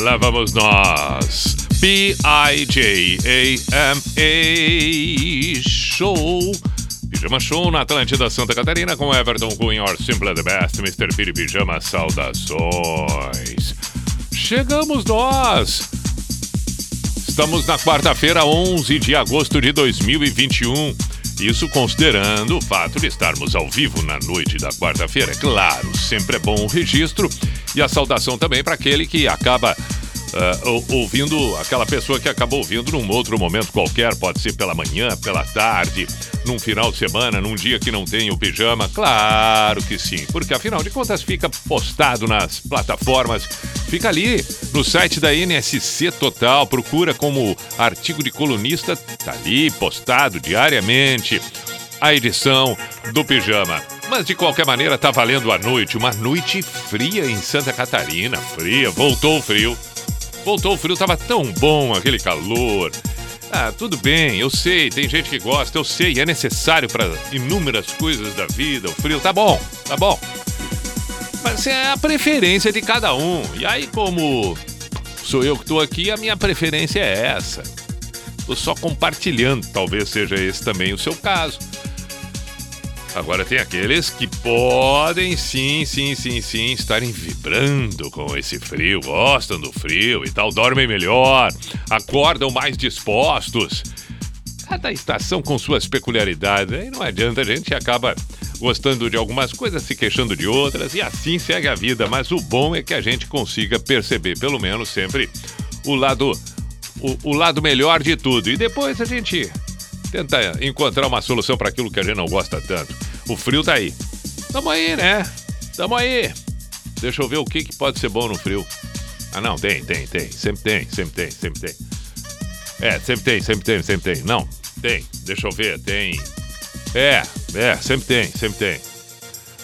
lá vamos nós. B-I-J-A-M-A Show. Pijama Show na Atlântida Santa Catarina com Everton Cunha, or Simple the Best, Mr. Piri Pijama, saudações. Chegamos nós. Estamos na quarta-feira, 11 de agosto de 2021. Isso considerando o fato de estarmos ao vivo na noite da quarta-feira. É Claro, sempre é bom o registro e a saudação também para aquele que acaba ou- ouvindo, aquela pessoa que acaba ouvindo num outro momento qualquer, pode ser pela manhã, pela tarde, num final de semana, num dia que não tem o pijama. Claro que sim, porque afinal de contas fica postado nas plataformas, fica ali no site da NSC Total, procura como artigo de colunista, tá ali postado diariamente a edição do pijama. Mas de qualquer maneira tá valendo a noite, uma noite fria em Santa Catarina, fria, voltou o frio. Voltou o frio, tava tão bom aquele calor. Ah, tudo bem, eu sei, tem gente que gosta, eu sei, é necessário para inúmeras coisas da vida. O frio tá bom, tá bom. Mas é a preferência de cada um. E aí, como sou eu que tô aqui, a minha preferência é essa. Tô só compartilhando, talvez seja esse também o seu caso. Agora tem aqueles que podem sim, sim, sim, sim estarem vibrando com esse frio, gostam do frio e tal, dormem melhor, acordam mais dispostos. Cada estação com suas peculiaridades, aí não adianta, a gente acaba gostando de algumas coisas, se queixando de outras e assim segue a vida. Mas o bom é que a gente consiga perceber, pelo menos sempre, o lado, o, o lado melhor de tudo. E depois a gente tenta encontrar uma solução para aquilo que a gente não gosta tanto. O frio tá aí. Tamo aí, né? Tamo aí. Deixa eu ver o que, que pode ser bom no frio. Ah, não, tem, tem, tem. Sempre tem, sempre tem, sempre tem. É, sempre tem, sempre tem, sempre tem. Não, tem. Deixa eu ver, tem. É, é, sempre tem, sempre tem.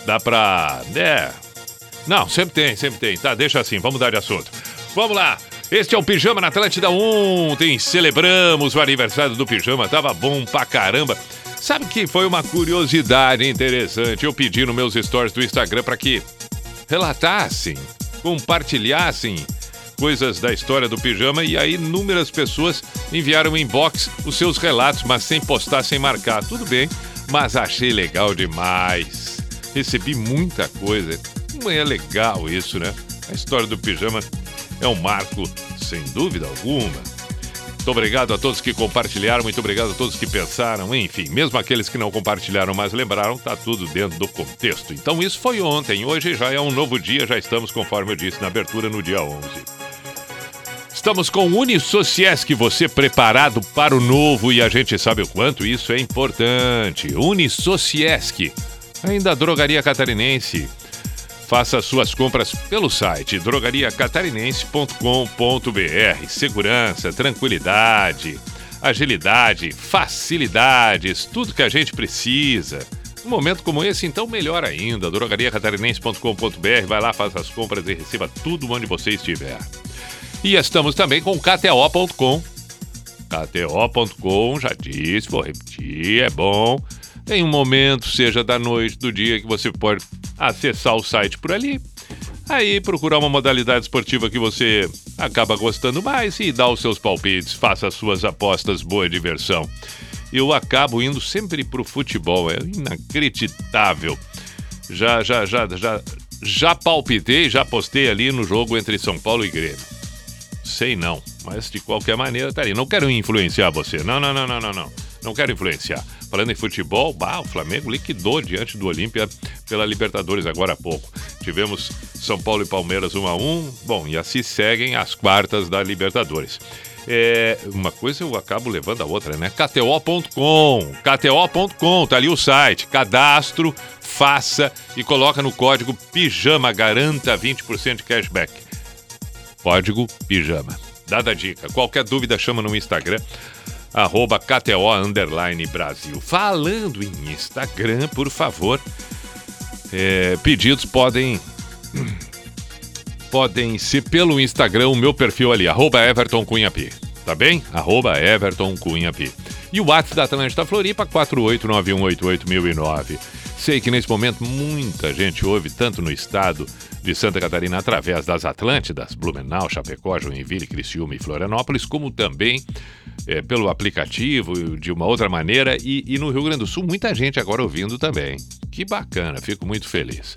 Dá pra. É. Não, sempre tem, sempre tem. Tá, deixa assim, vamos mudar de assunto. Vamos lá. Este é o Pijama na Atlântida. Ontem celebramos o aniversário do Pijama. Tava bom pra caramba. Sabe que foi uma curiosidade interessante. Eu pedi nos meus stories do Instagram para que relatassem, compartilhassem coisas da história do pijama e aí inúmeras pessoas enviaram inbox os seus relatos, mas sem postar, sem marcar. Tudo bem, mas achei legal demais. Recebi muita coisa. Não é legal isso, né? A história do pijama é um marco, sem dúvida alguma. Muito obrigado a todos que compartilharam, muito obrigado a todos que pensaram, enfim, mesmo aqueles que não compartilharam, mas lembraram, tá tudo dentro do contexto. Então isso foi ontem, hoje já é um novo dia, já estamos, conforme eu disse na abertura, no dia 11. Estamos com o Unisociesc, você preparado para o novo e a gente sabe o quanto isso é importante. Unisociesc, ainda drogaria catarinense. Faça suas compras pelo site drogariacatarinense.com.br. Segurança, tranquilidade, agilidade, facilidades, tudo que a gente precisa. Num momento como esse, então, melhor ainda. drogariacatarinense.com.br. Vai lá, faça as compras e receba tudo onde você estiver. E estamos também com KTO.com. KTO.com, já disse, vou repetir, é bom. Tem um momento, seja da noite, do dia, que você pode acessar o site por ali. Aí procurar uma modalidade esportiva que você acaba gostando mais e dar os seus palpites, faça as suas apostas, boa diversão. Eu acabo indo sempre pro futebol, é inacreditável. Já, já, já, já, já palpitei, já postei ali no jogo entre São Paulo e Grêmio. Sei não, mas de qualquer maneira tá ali. Não quero influenciar você. Não, não, não, não, não, não. Não quero influenciar. Falando em futebol, bah, o Flamengo liquidou diante do Olímpia pela Libertadores agora há pouco. Tivemos São Paulo e Palmeiras 1 a 1 Bom, e assim seguem as quartas da Libertadores. É, uma coisa eu acabo levando a outra, né? KTO.com. KTO.com, tá ali o site. Cadastro, faça e coloca no código PIJAMA, garanta 20% de cashback. Código PIJAMA. Dada a dica. Qualquer dúvida, chama no Instagram arroba KTO Underline Brasil. Falando em Instagram, por favor, é, pedidos podem podem ser pelo Instagram, o meu perfil ali, arroba Everton Cunha P. Tá bem? Arroba Everton Cunha P. E o WhatsApp da Atlântida Floripa, 489188009. Sei que nesse momento muita gente ouve, tanto no estado de Santa Catarina, através das Atlântidas, Blumenau, Chapecó, Joinville, Criciúma e Florianópolis, como também é, pelo aplicativo, de uma outra maneira, e, e no Rio Grande do Sul, muita gente agora ouvindo também. Que bacana, fico muito feliz.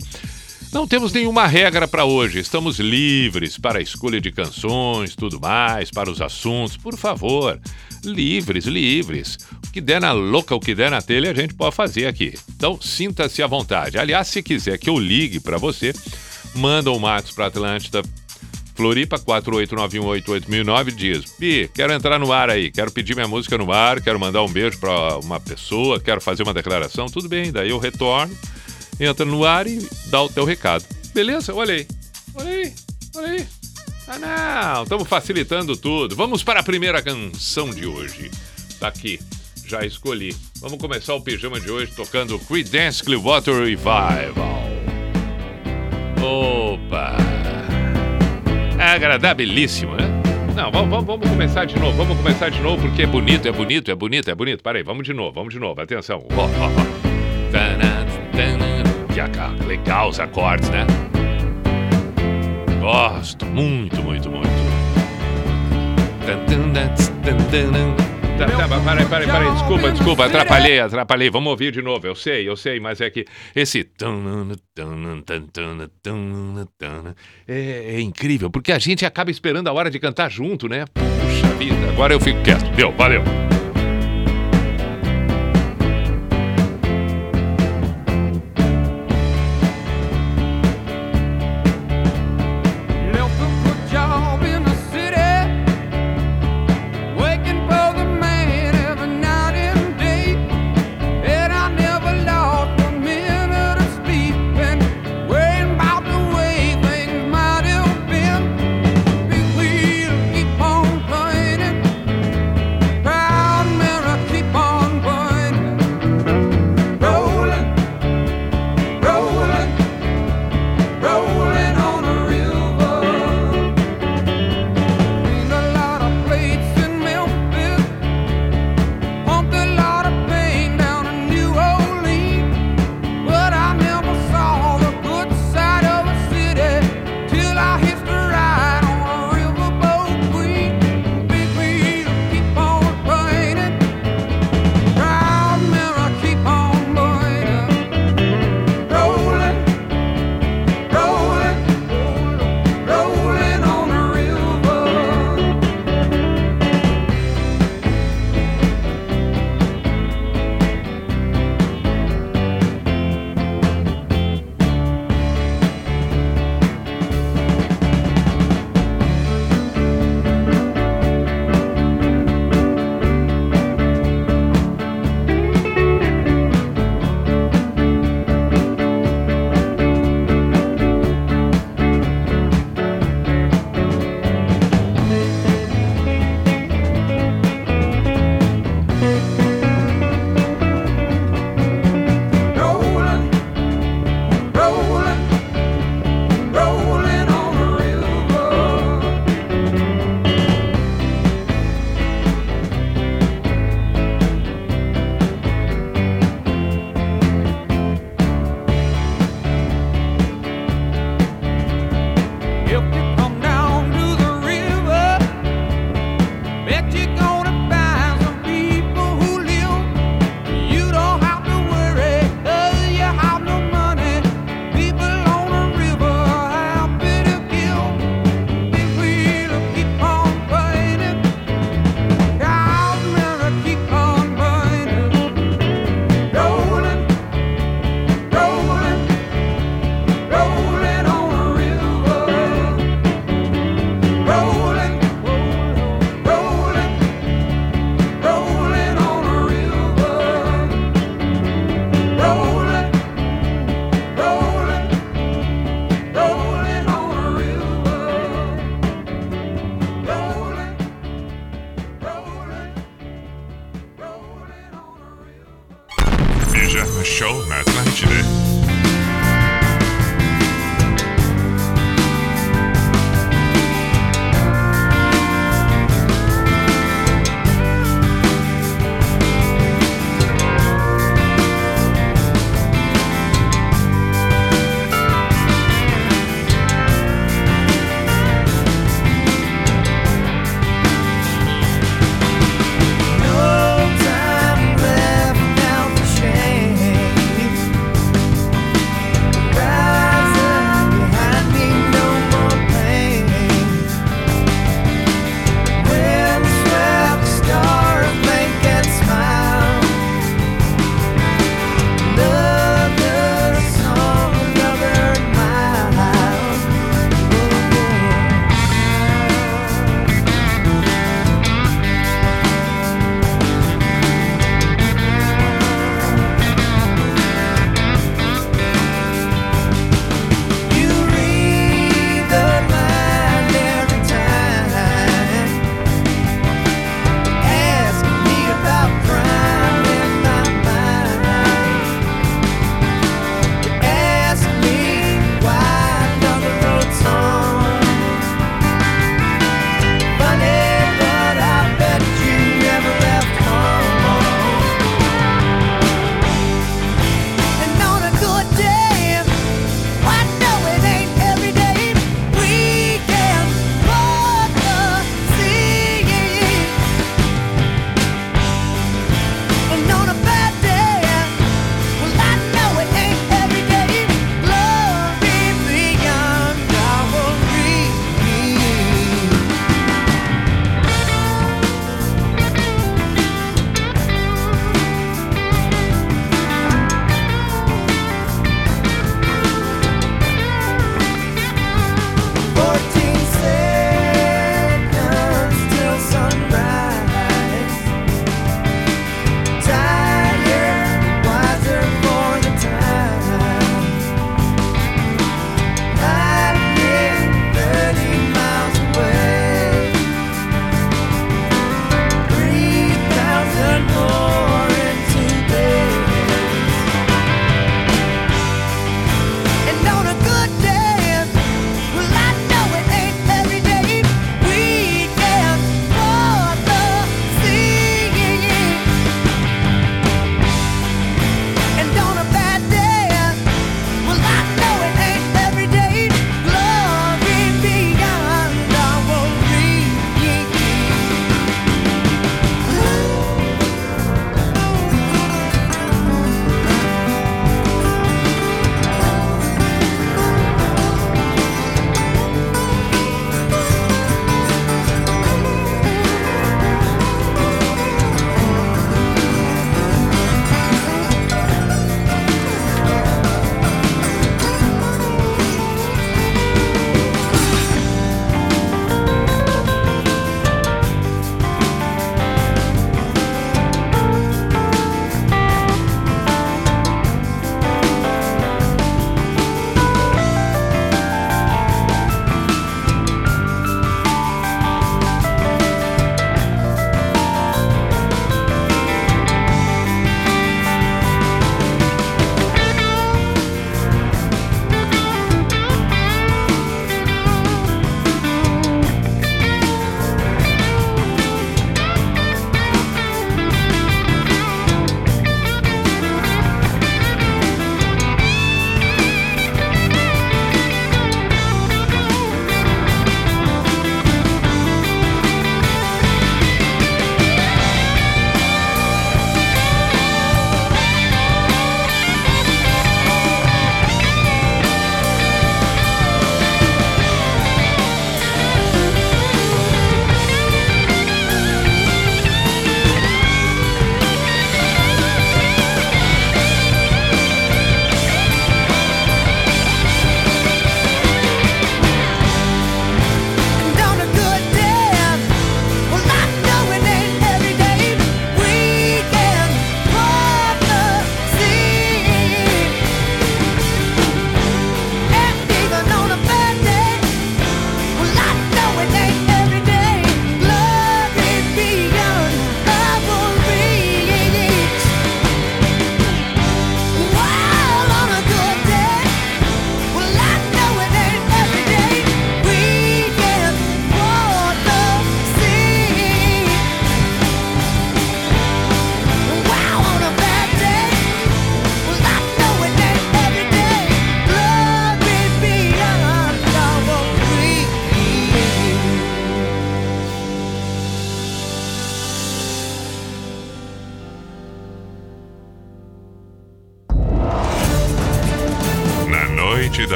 Não temos nenhuma regra para hoje, estamos livres para a escolha de canções, tudo mais, para os assuntos, por favor. Livres, livres. O que der na louca, o que der na telha, a gente pode fazer aqui. Então, sinta-se à vontade. Aliás, se quiser que eu ligue para você, manda um Matos para Atlântida, Floripa 489188009 diz: Pi, quero entrar no ar aí, quero pedir minha música no ar, quero mandar um beijo para uma pessoa, quero fazer uma declaração, tudo bem, daí eu retorno entra no ar e dá o teu recado. Beleza? Olha aí. Olha aí. Olha aí. Ah, não. Estamos facilitando tudo. Vamos para a primeira canção de hoje. Tá aqui. Já escolhi. Vamos começar o pijama de hoje tocando Creedence Clearwater Revival. Opa! É agradabilíssimo, né? Não, vamos, vamos, começar de novo. Vamos começar de novo porque é bonito, é bonito, é bonito, é bonito. Para aí, vamos de novo, vamos de novo. Atenção. Ó. Legal os acordes, né? Gosto muito, muito, muito. Tá, tá, peraí, peraí, peraí, desculpa, desculpa, atrapalhei, atrapalhei. Vamos ouvir de novo. Eu sei, eu sei, mas é que esse. É, é incrível, porque a gente acaba esperando a hora de cantar junto, né? Puxa vida, agora eu fico quieto. Deu, valeu.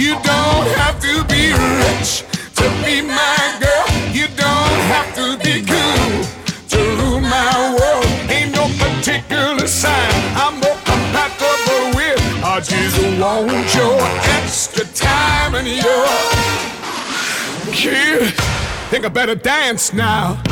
You don't have to be rich to be my girl. You don't have to be cool to rule my world. Ain't no particular sign I'm more compatible with. I just want your extra time and your kid. Think I better dance now.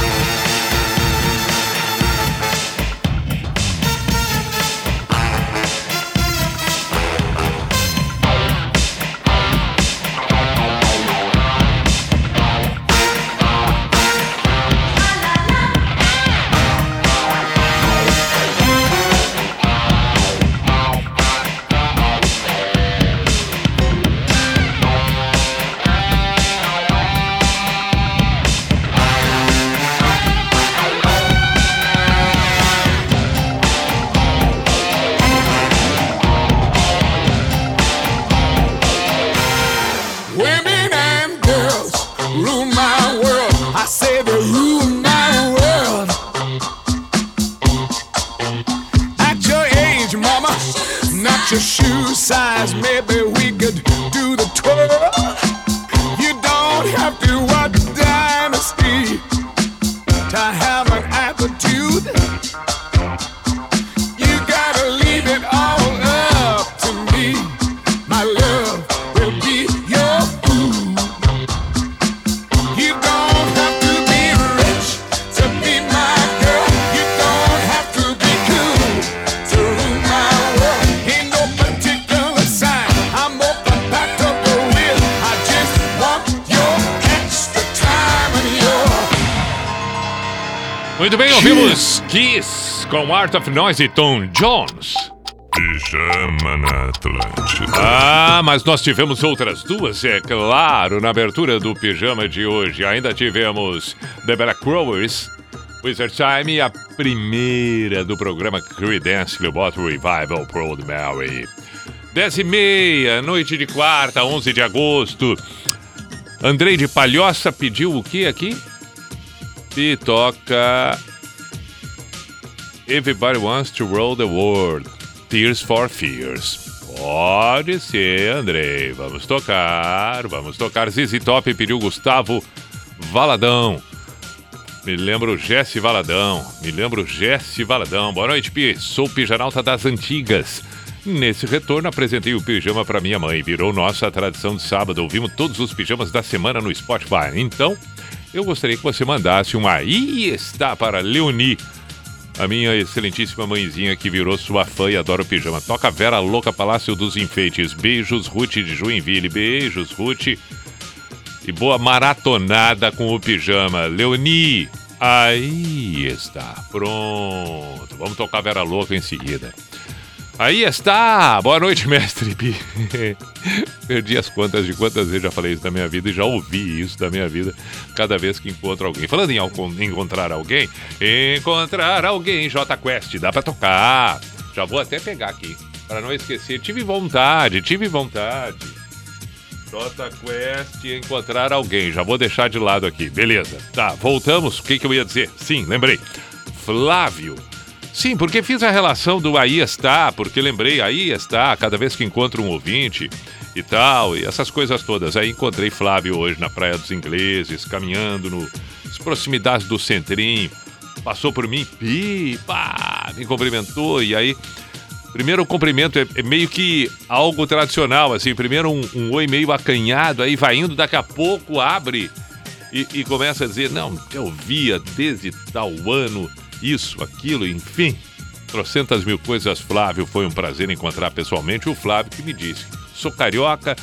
Com Art of Noise e Tom Jones. Pijama na Atlântida. Ah, mas nós tivemos outras duas, é claro, na abertura do pijama de hoje. Ainda tivemos The Black Crowers, Wizard Time e a primeira do programa Creedence Clearwater Revival Proud Mary. 10 e meia, noite de quarta, 11 de agosto. Andrei de Palhoça pediu o que aqui? E toca Everybody Wants to Roll the World. Tears for Fears. Pode ser, Andrei. Vamos tocar, vamos tocar. Zizi Top pediu Gustavo Valadão. Me lembro Jesse Valadão. Me lembro Jesse Valadão. Boa noite, Pi. Sou pijanalta das antigas. Nesse retorno, apresentei o pijama para minha mãe. Virou nossa tradição de sábado. Ouvimos todos os pijamas da semana no Spotify. Então, eu gostaria que você mandasse um aí está para Leoni a minha excelentíssima mãezinha que virou sua fã e adora o pijama. Toca Vera Louca Palácio dos Enfeites. Beijos, Ruth de Joinville. Beijos, Ruth. E boa maratonada com o pijama. Leoni, aí está. Pronto. Vamos tocar Vera Louca em seguida. Aí está! Boa noite, mestre Pi. Perdi as contas de quantas vezes já falei isso da minha vida e já ouvi isso da minha vida cada vez que encontro alguém. Falando em encontrar alguém, encontrar alguém, J Quest, dá pra tocar. Já vou até pegar aqui, para não esquecer. Tive vontade, tive vontade. J Quest, encontrar alguém. Já vou deixar de lado aqui, beleza. Tá, voltamos. O que, que eu ia dizer? Sim, lembrei. Flávio. Sim, porque fiz a relação do aí está, porque lembrei, aí está, cada vez que encontro um ouvinte e tal, e essas coisas todas. Aí encontrei Flávio hoje na Praia dos Ingleses, caminhando nas proximidades do Centrinho. Passou por mim, pi, pá, me cumprimentou, e aí. Primeiro o cumprimento é, é meio que algo tradicional, assim. Primeiro um, um oi meio acanhado, aí vai indo, daqui a pouco abre e, e começa a dizer: Não, eu via desde tal ano, isso, aquilo, enfim. Trocentas mil coisas, Flávio. Foi um prazer encontrar pessoalmente o Flávio que me disse: Sou carioca,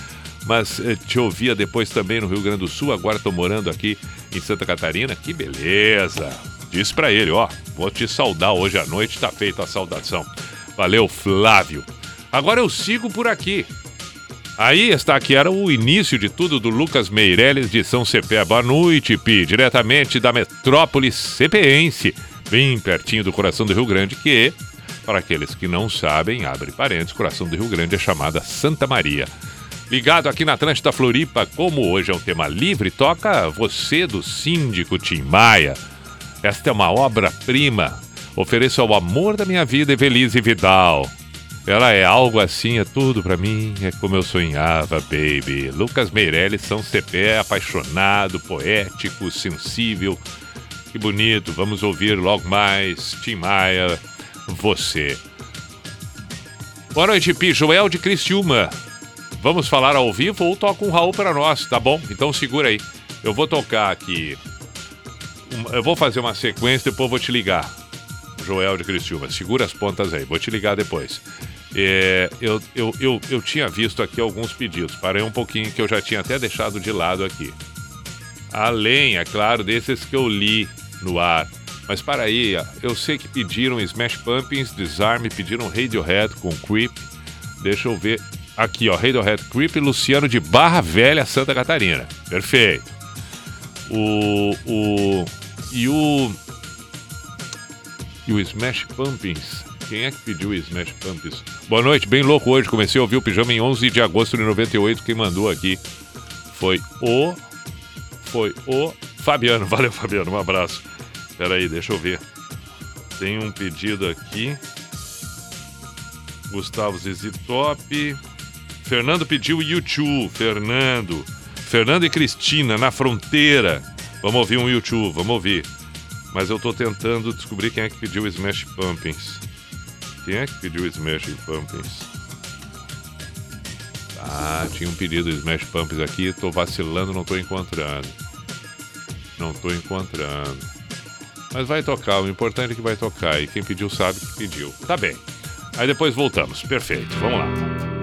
mas eh, te ouvia depois também no Rio Grande do Sul. Agora estou morando aqui em Santa Catarina. Que beleza! Disse pra ele: Ó, vou te saudar hoje à noite. Tá feita a saudação. Valeu, Flávio. Agora eu sigo por aqui. Aí está que era o início de tudo do Lucas Meirelles de São Cepé. Boa noite, Pi, diretamente da metrópole cepeense, bem pertinho do coração do Rio Grande, que, para aqueles que não sabem, abre parênteses, coração do Rio Grande é chamada Santa Maria. Ligado aqui na Atlântida Floripa, como hoje é um tema livre, toca você do síndico Tim Maia. Esta é uma obra-prima. Ofereço ao amor da minha vida, Evelise Vidal. Ela é algo assim, é tudo pra mim, é como eu sonhava, baby. Lucas Meirelles, São Cepé, apaixonado, poético, sensível. Que bonito, vamos ouvir logo mais. Tim Maia, você. Boa noite, Pi. Joel de Criciúma. Vamos falar ao vivo ou toca um Raul para nós, tá bom? Então segura aí. Eu vou tocar aqui. Eu vou fazer uma sequência, depois eu vou te ligar. Joel de Criciúma. Segura as pontas aí, vou te ligar depois. É, eu, eu, eu, eu tinha visto aqui alguns pedidos. Parei um pouquinho que eu já tinha até deixado de lado aqui. Além, é claro, desses que eu li no ar. Mas para aí, eu sei que pediram Smash Pumpkins, Disarm, pediram Radiohead com Creep. Deixa eu ver. Aqui, ó, Radiohead Creep, Luciano de Barra Velha, Santa Catarina. Perfeito. O. o e o. E o Smash Pumpkins. Quem é que pediu o Smash Pumpkins? Boa noite, bem louco hoje. Comecei a ouvir o pijama em 11 de agosto de 98. Quem mandou aqui foi o. Foi o Fabiano. Valeu, Fabiano. Um abraço. Pera aí, deixa eu ver. Tem um pedido aqui. Gustavo Zizi Top. Fernando pediu YouTube. Fernando. Fernando e Cristina na fronteira. Vamos ouvir um YouTube, vamos ouvir. Mas eu tô tentando descobrir quem é que pediu Smash Pumpkins. Quem é que pediu Smash Pumpkins? Ah, tinha um pedido de Smash Pumpkins aqui, tô vacilando, não tô encontrando. Não tô encontrando. Mas vai tocar, o importante é que vai tocar. E quem pediu sabe que pediu. Tá bem. Aí depois voltamos. Perfeito, vamos lá.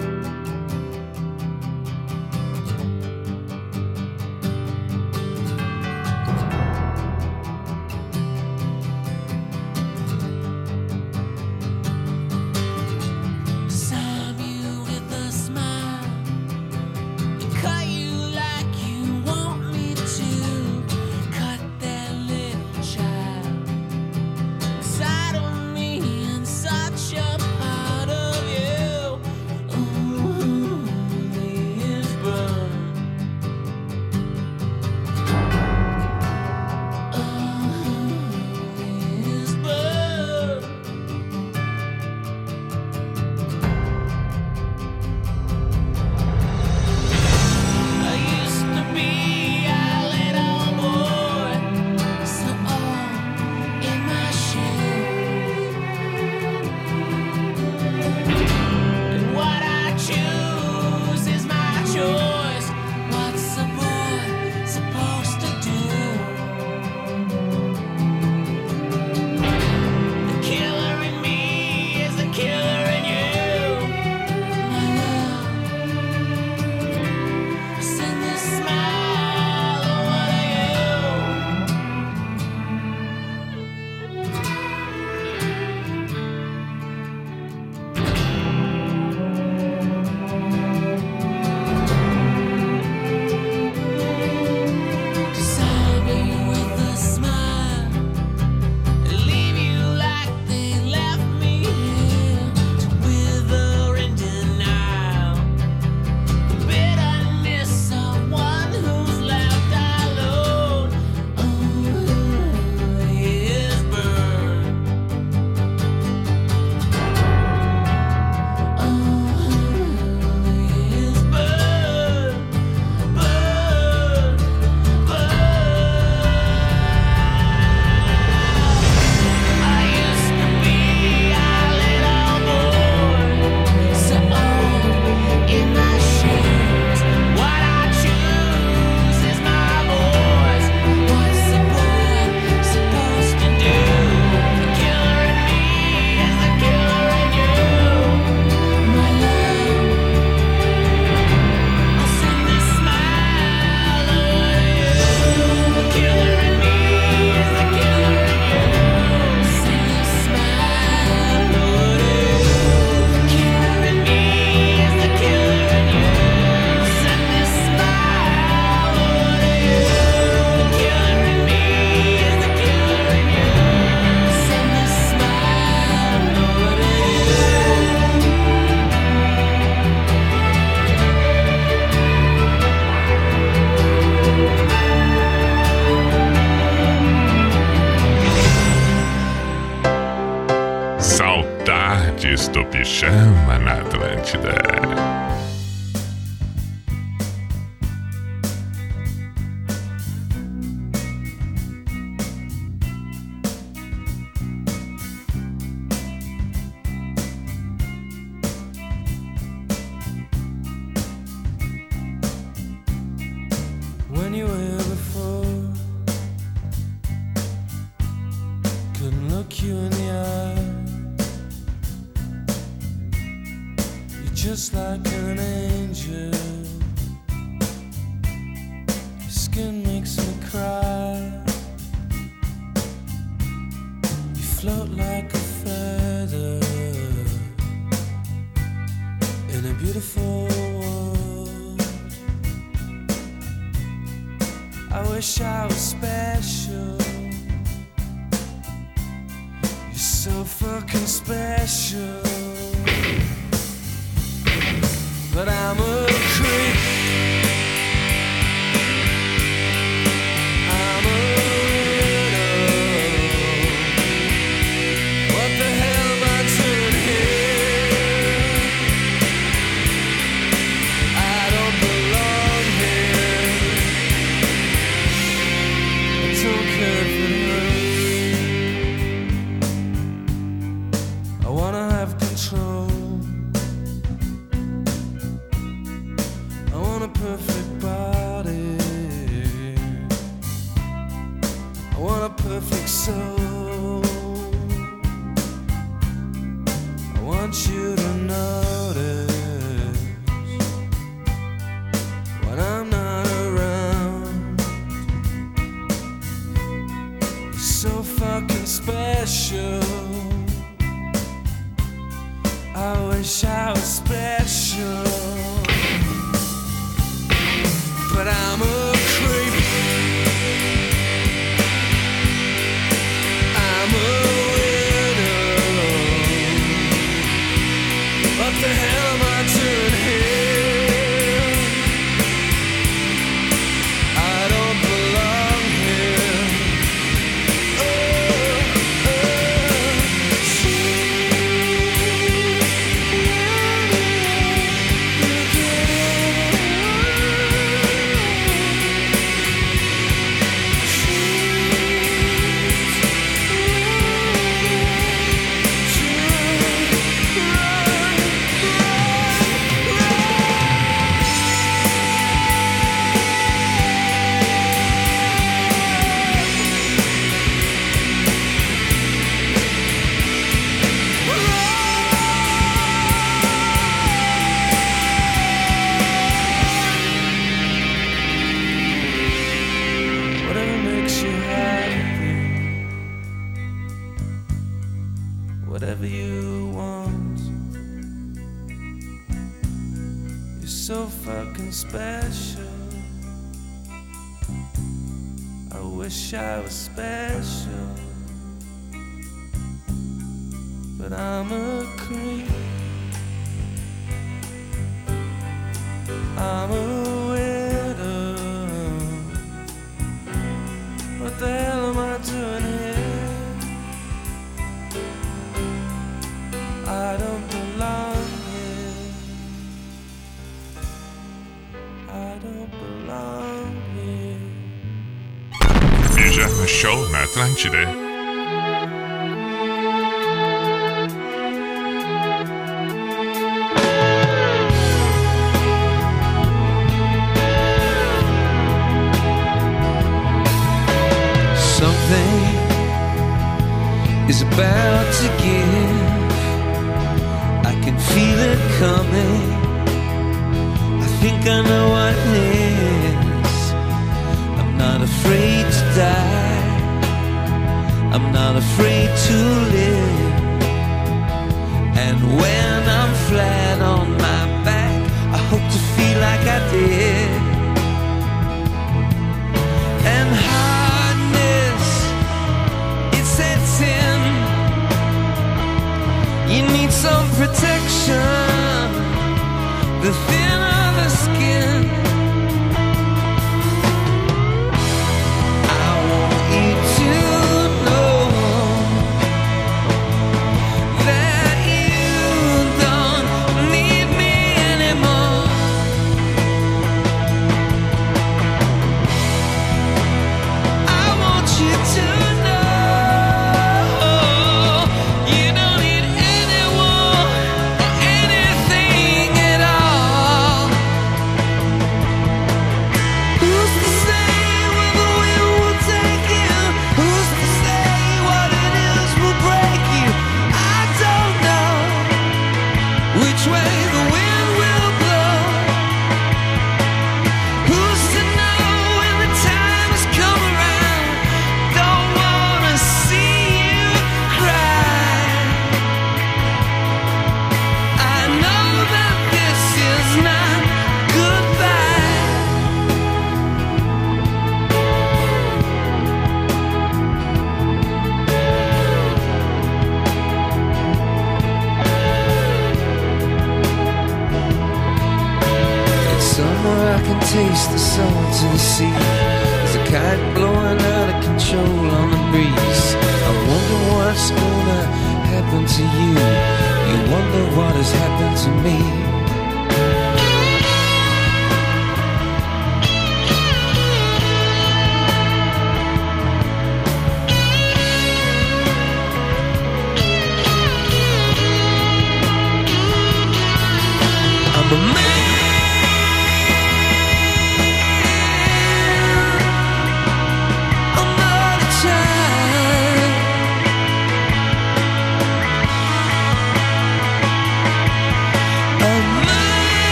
wish I was special. You're so fucking special. is about to give. I can feel it coming. I think I know what it is. I'm not afraid to die. I'm not afraid to live. And when I'm flat on my back, I hope to feel like I did. some protection. The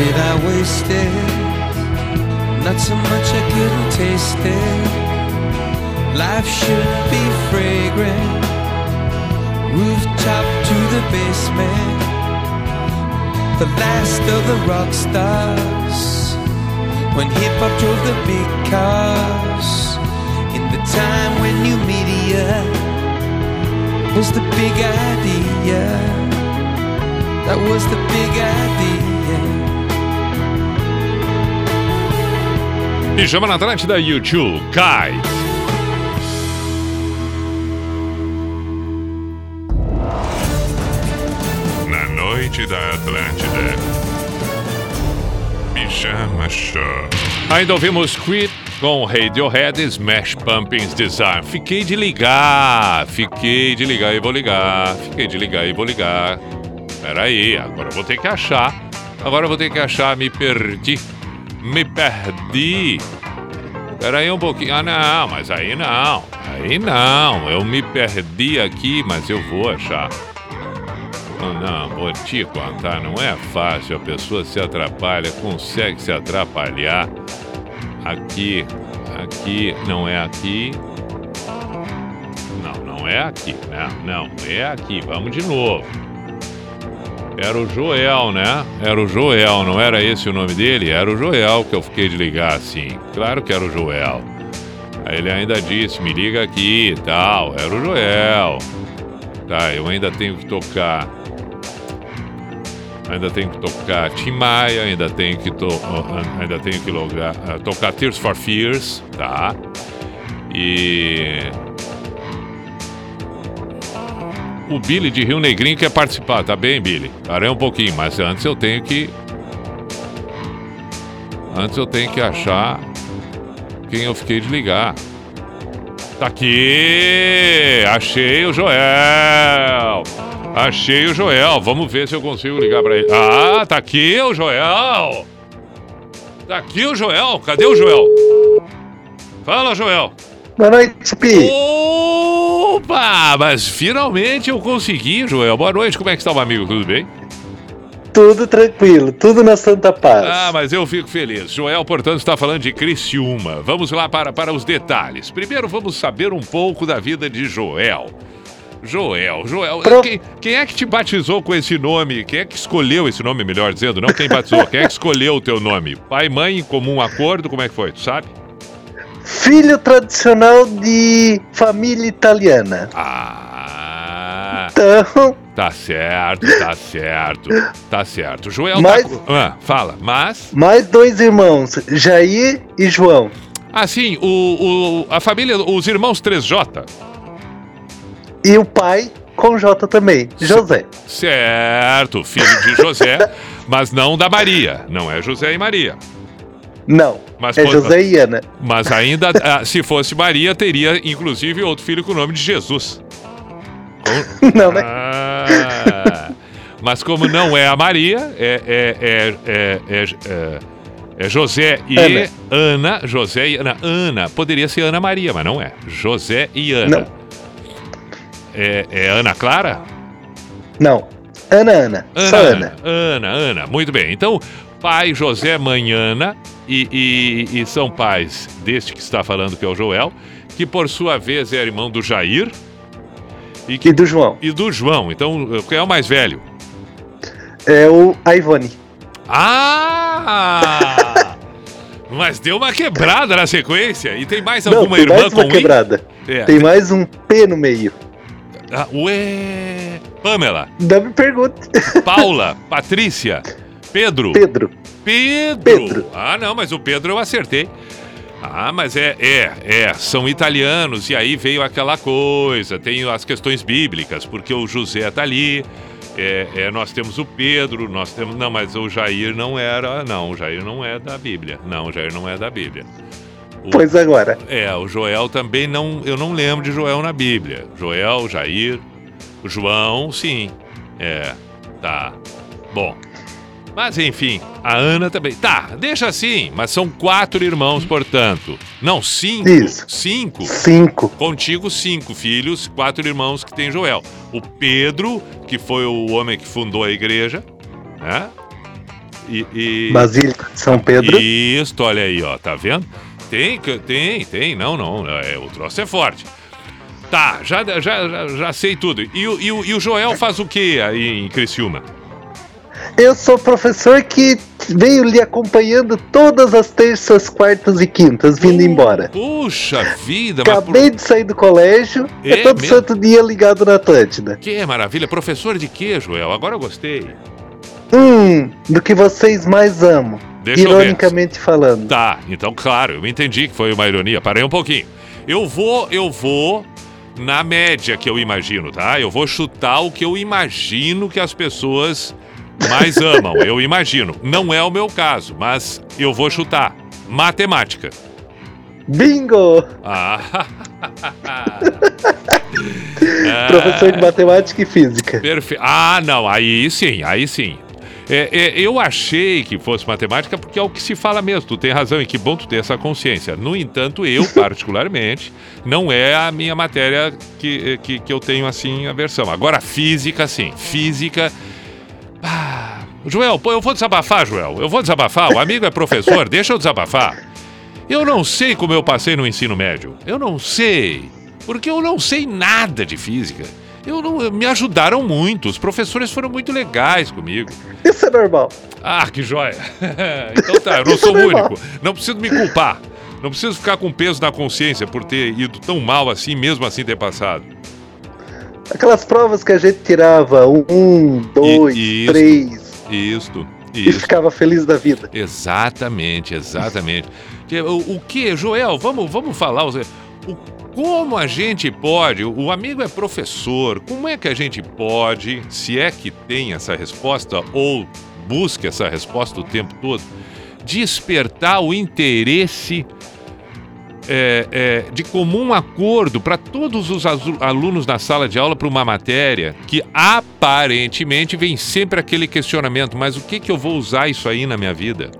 Did I waste it? Not so much I couldn't taste it. Life should be fragrant. Rooftop to the basement. The last of the rock stars. When hip hop drove the big cars. In the time when new media was the big idea. That was the big idea. Pijama na Atlântida, YouTube, Kite. Na noite da Atlântida. Pijama Show. Ainda ouvimos Creed com Radiohead Smash Pumpkins Design. Fiquei de ligar, fiquei de ligar e vou ligar, fiquei de ligar e vou ligar. Peraí, agora eu vou ter que achar. Agora eu vou ter que achar, me perdi. Me perdi. Peraí um pouquinho. Ah, não, mas aí não. Aí não. Eu me perdi aqui, mas eu vou achar. Não, não, vou te contar, não é fácil. A pessoa se atrapalha, consegue se atrapalhar. Aqui, aqui, não é aqui. Não, não é aqui, né? Não, é aqui. Vamos de novo. Era o Joel, né? Era o Joel, não era esse o nome dele? Era o Joel que eu fiquei de ligar assim. Claro que era o Joel. Aí ele ainda disse: me liga aqui e tal. Era o Joel. Tá, eu ainda tenho que tocar. Ainda tenho que tocar Tim Maia, ainda tenho que, to uh, ainda tenho que logar, uh, tocar Tears for Fears, tá? E. O Billy de Rio Negrinho quer participar, tá bem, Billy? Parei um pouquinho, mas antes eu tenho que. Antes eu tenho que achar quem eu fiquei de ligar. Tá aqui! Achei o Joel! Achei o Joel. Vamos ver se eu consigo ligar pra ele. Ah, tá aqui o Joel! Tá aqui o Joel. Cadê o Joel? Fala, Joel. Boa noite, Pi. Opa! Mas finalmente eu consegui, Joel. Boa noite. Como é que está, meu amigo? Tudo bem? Tudo tranquilo, tudo na Santa Paz. Ah, mas eu fico feliz. Joel, portanto, está falando de Criciúma. Vamos lá para, para os detalhes. Primeiro, vamos saber um pouco da vida de Joel. Joel, Joel, Pro- quem, quem é que te batizou com esse nome? Quem é que escolheu esse nome, melhor dizendo? Não quem batizou, quem é que escolheu o teu nome? Pai e mãe em comum acordo? Como é que foi? Tu sabe? Filho tradicional de família italiana. Ah, Então, tá certo, tá certo, tá certo. Joel Mas- tá... Ah, fala, mas... mais dois irmãos, Jair e João. Assim, o, o, a família, os irmãos 3J, E o pai com J também, José. certo, filho de José, mas não da Maria. Não é José e Maria. Não, Mas é José e Ana. Mas ainda, ah, se fosse Maria, teria inclusive outro filho com o nome de Jesus. Não, né? Ah, Mas como não é a Maria, é, é, é, é, é, é- é José e Ana. Ana. José e Ana. Ana. Poderia ser Ana Maria, mas não é. José e Ana. Não. É, é Ana Clara? Não. Ana, Ana. Só Ana. Ana, Ana. Muito bem. Então, pai José, mãe Ana, e, e- e são pais deste que está falando, que é o Joel, que por sua vez é irmão do Jair e, que- E do João. e do João. Então, quem é o mais velho? É o a Ivone. Ah! Mas deu uma quebrada na sequência. E tem mais Não, alguma tem irmã mais uma com quebrada. É. Tem mais um P no meio. Ah, ué. Pamela, Não me pergunte. Paula, Patrícia, Pedro. Pedro. Pedro. Pedro. Ah, não, mas o Pedro eu acertei. Ah, mas é, é, é, são italianos e aí veio aquela coisa, tem as questões bíblicas, porque o José tá ali, é, é, nós temos o Pedro, nós temos, não, mas o Jair não era, não, o Jair não é da Bíblia, não, o Jair não é da Bíblia. O- Pois agora. é, o Joel também não. Eu não lembro de Joel na Bíblia. Joel, Jair, João, sim. É, tá. Bom. Mas enfim, a Ana também. Tá, deixa assim, mas são quatro irmãos, portanto. Não, cinco. Isso. Cinco. Cinco. Contigo, cinco filhos, quatro irmãos que tem Joel. O Pedro, que foi o homem que fundou a igreja, né? E. e... Basílica de São Pedro. Isso, olha aí, ó, tá vendo? Tem, tem, tem, não, não, é, o troço é forte. Tá, já, já, já, já sei tudo. E, e, o- e o Joel faz o que aí em Criciúma? Eu sou professor que veio lhe acompanhando todas as terças, quartas e quintas, vindo embora. Puxa vida, mas. Acabei de sair do colégio, é, É todo mesmo? santo dia ligado na Atlântida. que maravilha. Professor de quê, Joel? Agora eu gostei. Hum, do que vocês mais amam. Deixa ironicamente falando. Tá, então claro, eu entendi que foi uma ironia. Parei um pouquinho. Eu vou, eu vou na média que eu imagino, tá? Eu vou chutar o que eu imagino que as pessoas mais amam. Eu imagino. Não é o meu caso, mas eu vou chutar. Matemática. Bingo! Ah. Professor de matemática e física. Perfeito. Ah, não, aí sim, aí sim. É, é, eu achei que fosse matemática porque é o que se fala mesmo. Tu tem razão e que bom tu ter essa consciência. No entanto, eu, particularmente, não é a minha matéria que, que, que eu tenho assim a versão. Agora, física, sim. Física. Ah, Joel, pô, eu vou desabafar, Joel. Eu vou desabafar. O amigo é professor, deixa eu desabafar. Eu não sei como eu passei no ensino médio. Eu não sei. Porque eu não sei nada de física. Eu não, me ajudaram muito. Os professores foram muito legais comigo. Isso é normal. Ah, que joia. então tá, eu não sou o único. Não preciso me culpar. Não preciso ficar com peso na consciência por ter ido tão mal assim, mesmo assim ter passado. Aquelas provas que a gente tirava um, dois, isso. três Isto, e isso. ficava feliz da vida. Exatamente, exatamente. O, o que, Joel? Vamos, vamos falar. O, como a gente pode? O amigo é professor. Como é que a gente pode, se é que tem essa resposta ou busca essa resposta o tempo todo, despertar o interesse é, é, de comum acordo para todos os alunos na sala de aula para uma matéria que aparentemente vem sempre aquele questionamento: mas o que, que eu vou usar isso aí na minha vida?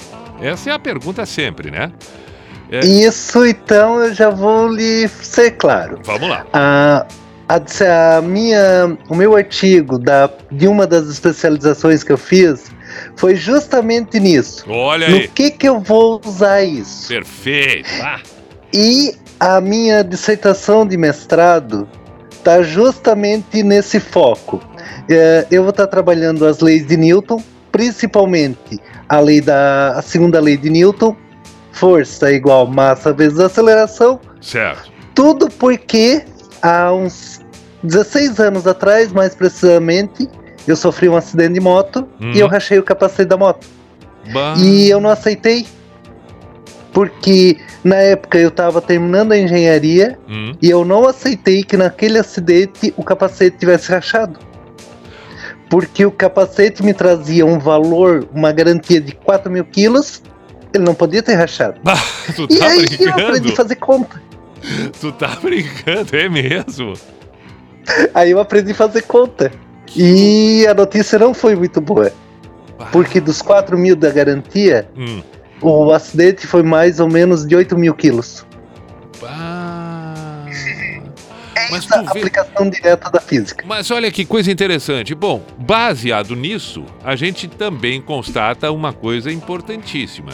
Essa é a pergunta sempre, né? É. Isso, então, eu já vou lhe ser claro. Vamos lá. A, a, a minha, o meu artigo da, de uma das especializações que eu fiz foi justamente nisso. Olha No aí. que, que eu vou usar isso? Perfeito. Ah, E a minha dissertação de mestrado está justamente nesse foco. É, eu vou estar trabalhando as leis de Newton, principalmente a lei da a segunda lei de Newton, força igual massa vezes aceleração, certo. tudo porque há uns 16 anos atrás, mais precisamente, eu sofri um acidente de moto Uhum. e eu rachei o capacete da moto. Bah, E eu não aceitei. Porque na época eu estava terminando a engenharia hum, e eu não aceitei que naquele acidente o capacete tivesse rachado. Porque o capacete me trazia um valor, uma garantia de 4 mil quilos, ele não podia ter rachado. tu E tá aí eu aprendi a brincando? fazer conta. Tu tá brincando, é mesmo? Aí eu aprendi a fazer conta. E a notícia não foi muito boa, porque dos 4 mil da garantia, Hum. O acidente foi mais ou menos de 8 mil quilos. Ah. Mas Essa vê. aplicação direta da física. Mas olha que coisa interessante. Bom, baseado nisso, a gente também constata uma coisa importantíssima.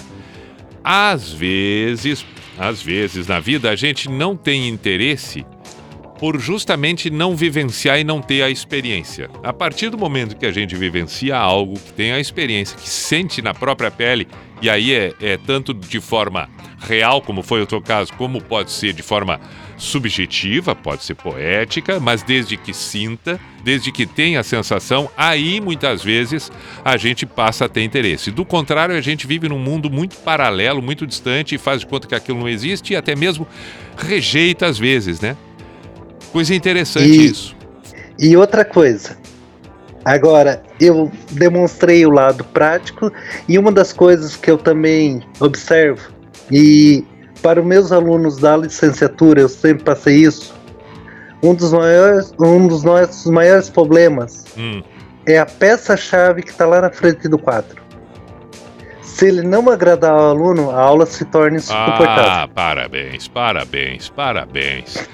Às vezes, às vezes na vida a gente não tem interesse por justamente não vivenciar e não ter a experiência. A partir do momento que a gente vivencia algo, que tem a experiência, que sente na própria pele, e aí é, é tanto de forma real, como foi o teu caso, como pode ser de forma subjetiva, pode ser poética, mas desde que sinta, desde que tenha a sensação, aí muitas vezes a gente passa a ter interesse. Do contrário, a gente vive num mundo muito paralelo, muito distante, e faz de conta que aquilo não existe e até mesmo rejeita às vezes, né? Coisa interessante E- isso. E outra coisa. Agora, eu demonstrei o lado prático e uma das coisas que eu também observo, e para os meus alunos da licenciatura eu sempre passei isso, um dos maiores, um dos nossos maiores problemas Hum, é a peça-chave que está lá na frente do quadro. Se ele não agradar ao aluno, a aula se torna insuportável. Ah, parabéns, parabéns, parabéns.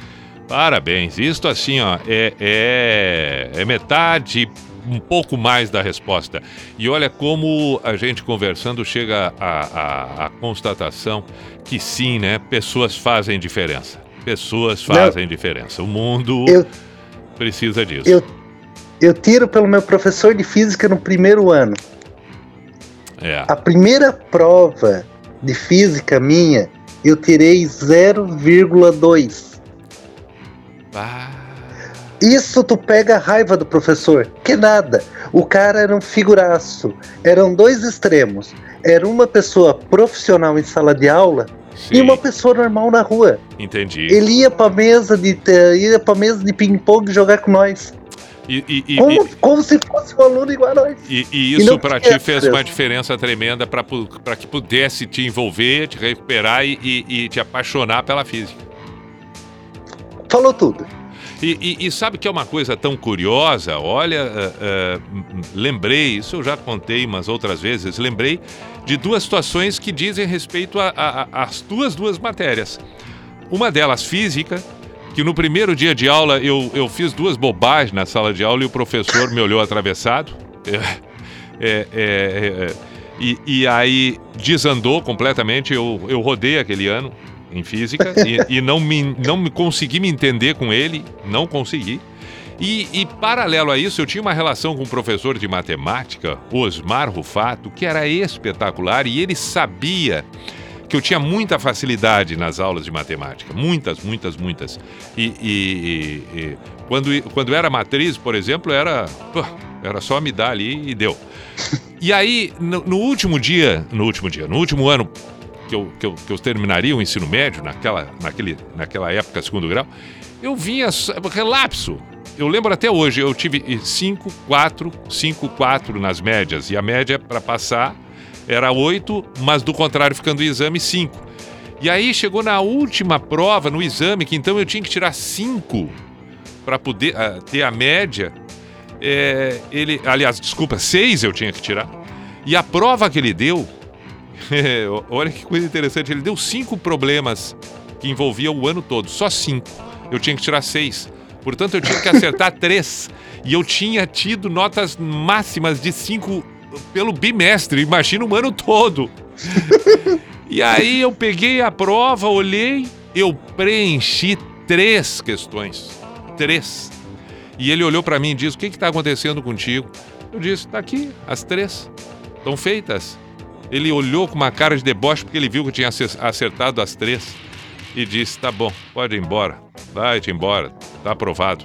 Parabéns. Isto assim, ó, é, é, é metade, um pouco mais da resposta. E olha como a gente conversando chega à, constatação que sim, né? Pessoas fazem diferença. Pessoas Não. fazem diferença. O mundo Eu- precisa disso. Eu, eu tiro pelo meu professor de física no primeiro ano. É. A primeira prova de física minha, eu tirei 0,2. Ah, Isso tu pega a raiva do professor. Que nada. O cara era um figuraço. Eram dois extremos. Era uma pessoa profissional em sala de aula e sim, uma pessoa normal na rua. entendi. Ele ia pra mesa de ia pra mesa de ping-pong jogar com nós. E, e- e- Como, como se fosse um aluno igual a nós. E, e E isso tinha ti fez uma diferença tremenda pra que pudesse te envolver, te recuperar e, e- e te apaixonar pela física. Falou tudo. E, e- e sabe que é uma coisa tão curiosa? Olha, m- m- lembrei, isso eu já contei umas outras vezes, lembrei de duas situações que dizem respeito às tuas duas matérias. Uma delas, física, que no primeiro dia de aula eu, eu fiz duas bobagens na sala de aula e o professor me olhou atravessado. É, é, é, é, e, e aí desandou completamente. Eu, eu rodei aquele ano em física e, e não, me, não me consegui me entender com ele, não consegui. E, e, paralelo a isso, eu tinha uma relação com um professor de matemática, Osmar Rufato, que era espetacular e ele sabia que eu tinha muita facilidade nas aulas de matemática. Muitas, muitas, muitas. E, e- e- quando, quando era matriz, por exemplo, era, pô, era só me dar ali e deu. E aí, no, no último dia, no último dia, no último ano que eu, que eu, que eu terminaria o ensino médio, naquela, naquele, naquela época, segundo grau, eu vinha relapso. Eu lembro até hoje, eu tive 5, 4, 5, 4 nas médias. E a média para passar era 8, mas do contrário, ficando o exame 5. E aí chegou na última prova, no exame, que então eu tinha que tirar 5 para poder ah, ter a média. É, ele, aliás, desculpa, 6 eu tinha que tirar. E a prova que ele deu, olha que coisa interessante, ele deu cinco problemas que envolviam o ano todo, só cinco. Eu tinha que tirar seis. Portanto, eu tinha que acertar três. E eu tinha tido notas máximas de cinco pelo bimestre, imagina um ano todo. e aí eu peguei a prova, olhei, eu preenchi três questões. Três. E ele olhou para mim e disse: O que está acontecendo contigo? Eu disse: Está aqui, as três. Estão feitas. Ele olhou com uma cara de deboche porque ele viu que eu tinha ace- acertado as três. E disse: Tá bom, pode ir embora. Vai-te embora. Tá aprovado.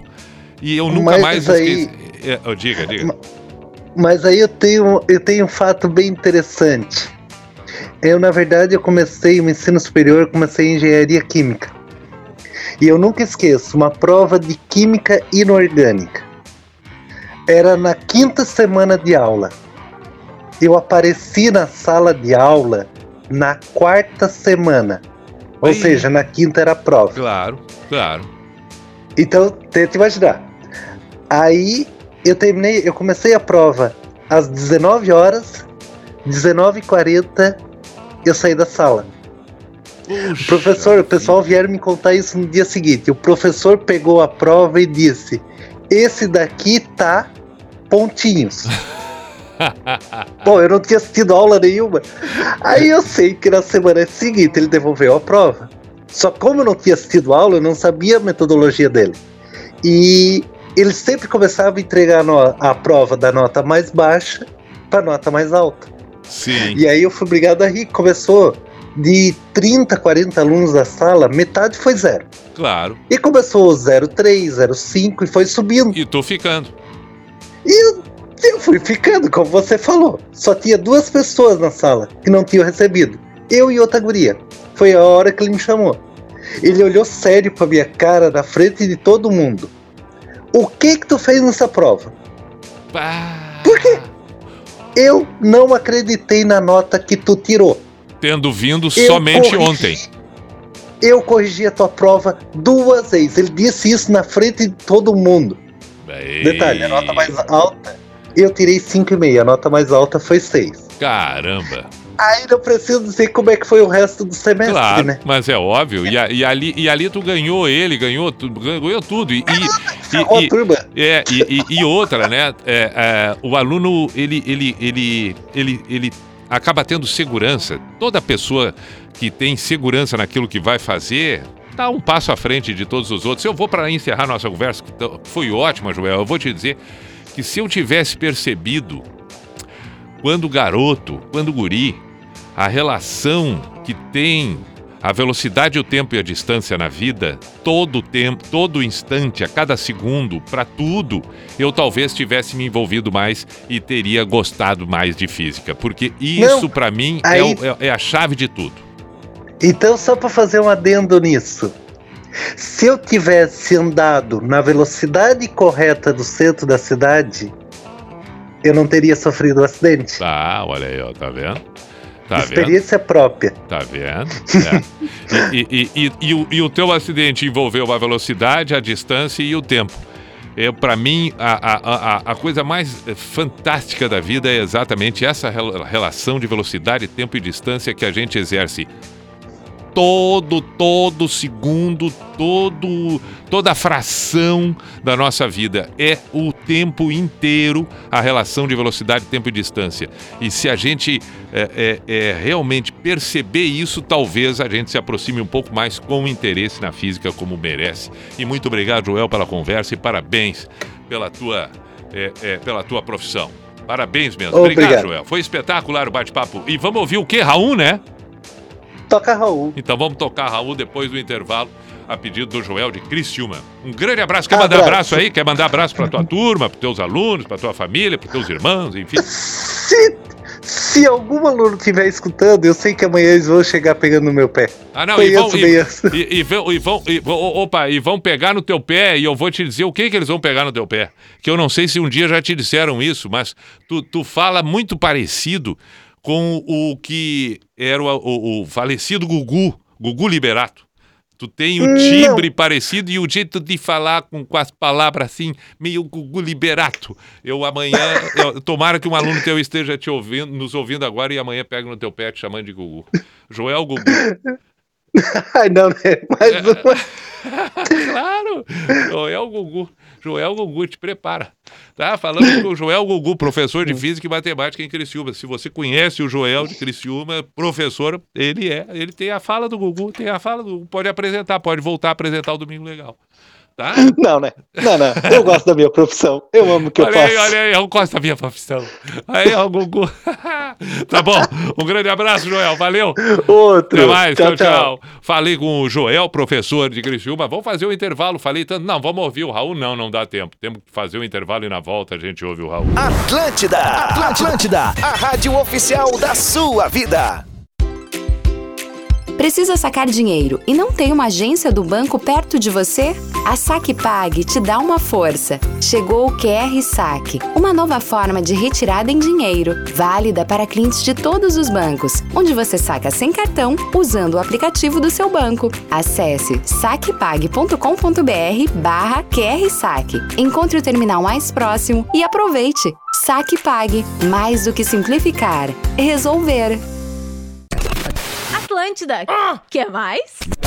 E eu nunca Mas mais aí- esqueci. É, oh, diga, diga. Mas aí eu tenho, eu tenho um fato bem interessante. Eu, na verdade, eu comecei o ensino superior, eu comecei em engenharia química. E eu nunca esqueço, uma prova de química inorgânica. Era na quinta semana de aula. Eu apareci na sala de aula na quarta semana. Ou Aí. seja, na quinta era a prova. Claro, claro. Então, tenta imaginar. Aí eu terminei, eu comecei a prova às 19 horas, 19h40 eu saí da sala. O professor, o pessoal vieram me contar isso no dia seguinte. O professor pegou a prova e disse: Esse daqui tá pontinhos. Bom, eu não tinha assistido aula nenhuma. Aí eu sei que na semana seguinte ele devolveu a prova. Só como eu não tinha assistido aula, eu não sabia a metodologia dele. E ele sempre começava a entregar a, a prova da nota mais baixa para nota mais alta. Sim. E aí eu fui obrigado a rir. Começou de 30, 40 alunos da sala, metade foi zero. Claro. E começou 03, 05 e foi subindo. E tô ficando. E fui ficando, como você falou. Só tinha duas pessoas na sala que não tinham recebido. Eu e outra guria. Foi a hora que ele me chamou. Ele olhou sério pra minha cara na frente de todo mundo. O que que tu fez nessa prova? Pá. Por quê? Eu não acreditei na nota que tu tirou. Tendo vindo Eu somente corrigi- ontem. Eu corrigi a tua prova duas vezes. Ele disse isso na frente de todo mundo. Ei, Detalhe, a nota mais alta, eu tirei 5,5. A nota mais alta foi 6. Caramba. Aí não preciso dizer como é que foi o resto do semestre, Claro, né? mas é óbvio. E, a- e ali, e ali tu ganhou ele, ganhou, tu, ganhou tudo. E, e, Ferrou e- a turma. É, e, e- e outra, né? é, é, o aluno, ele, ele, ele, ele, ele acaba tendo segurança. Toda pessoa que tem segurança naquilo que vai fazer tá um passo à frente de todos os outros. Eu vou para encerrar nossa conversa, que tá- foi ótima, Joel. Eu vou te dizer que se eu tivesse percebido quando garoto, quando guri, a relação que tem a velocidade, o tempo e a distância na vida, todo o tempo, todo instante, a cada segundo, para tudo, eu talvez tivesse me envolvido mais e teria gostado mais de física, porque isso para mim é, aí- é- é a chave de tudo. Então, só para fazer um adendo nisso. Se eu tivesse andado na velocidade correta do centro da cidade, eu não teria sofrido o acidente. Tá, olha aí, ó, tá vendo? Tá vendo? Experiência própria. Tá vendo? É. E, e- e- o, e o teu acidente envolveu a velocidade, a distância e o tempo. É, para mim, a, a, a, a coisa mais fantástica da vida é exatamente essa rel- relação de velocidade, tempo e distância que a gente exerce todo, todo segundo, todo, toda fração da nossa vida. É o tempo inteiro a relação de velocidade, tempo e distância. E se a gente é, é, é, realmente perceber isso, talvez a gente se aproxime um pouco mais com interesse na física como merece. E muito obrigado, Joel, pela conversa e parabéns pela tua, é, é, pela tua profissão. Parabéns mesmo. Obrigado. Joel. Foi espetacular o bate-papo. E vamos ouvir o que, Raul, né? Toca Raul. Então vamos tocar Raul depois do intervalo, a pedido do Joel de Criciúma. Um grande abraço. Quer mandar Abraço. abraço aí? Quer mandar abraço pra tua turma, pros teus alunos, pra tua família, pros teus irmãos, enfim. Se, se algum aluno estiver escutando, eu sei que amanhã eles vão chegar pegando no meu pé. Ah, não, e vão, e, e- e vão, e vão, e vão- opa, e vão pegar no teu pé, e eu vou te dizer o que que eles vão pegar no teu pé. Que eu não sei se um dia já te disseram isso, mas tu, tu fala muito parecido com o que era o, o- o falecido Gugu, Gugu Liberato. Tu tem o Não. timbre parecido e o jeito de falar com, com as palavras assim, meio Gugu Liberato. Eu amanhã, eu- tomara que um aluno teu esteja te ouvindo, nos ouvindo agora e amanhã pega no teu pé te chamando de Gugu. Joel Gugu. Ai, não, né? Mais uma. Claro! Joel Gugu. Joel Gugu, te prepara. Tá? Falando com o Joel Gugu, professor de física e matemática em Criciúma. Se você conhece o Joel de Criciúma, professor, ele é. Ele tem a fala do Gugu, tem a fala do Gugu. Pode apresentar, pode voltar a apresentar o Domingo Legal. Tá? Não, né? Não, não. Eu gosto da minha profissão. Eu amo o que eu olha faço. aí, olha aí, eu gosto da minha profissão. Aí, ó, o Gugu. tá bom. Um grande abraço, Joel. Valeu. Outro. Até mais, tchau, tchau. Falei com o Joel, professor de Criciúma. Vamos fazer o intervalo. Falei tanto. Não, vamos ouvir o Raul. Não, não dá tempo. Temos que fazer o intervalo e na volta a gente ouve o Raul. Atlântida, Atlântida, a rádio oficial da sua vida. Precisa sacar dinheiro e não tem uma agência do banco perto de você? A SaquePag te dá uma força. Chegou o QR Saque, uma nova forma de retirada em dinheiro, válida para clientes de todos os bancos, onde você saca sem cartão usando o aplicativo do seu banco. Acesse saquepag.com.br barra QR Saque. Encontre o terminal mais próximo e aproveite. Saque Pague. Mais do que simplificar. Resolver. Atlântida. Quer mais?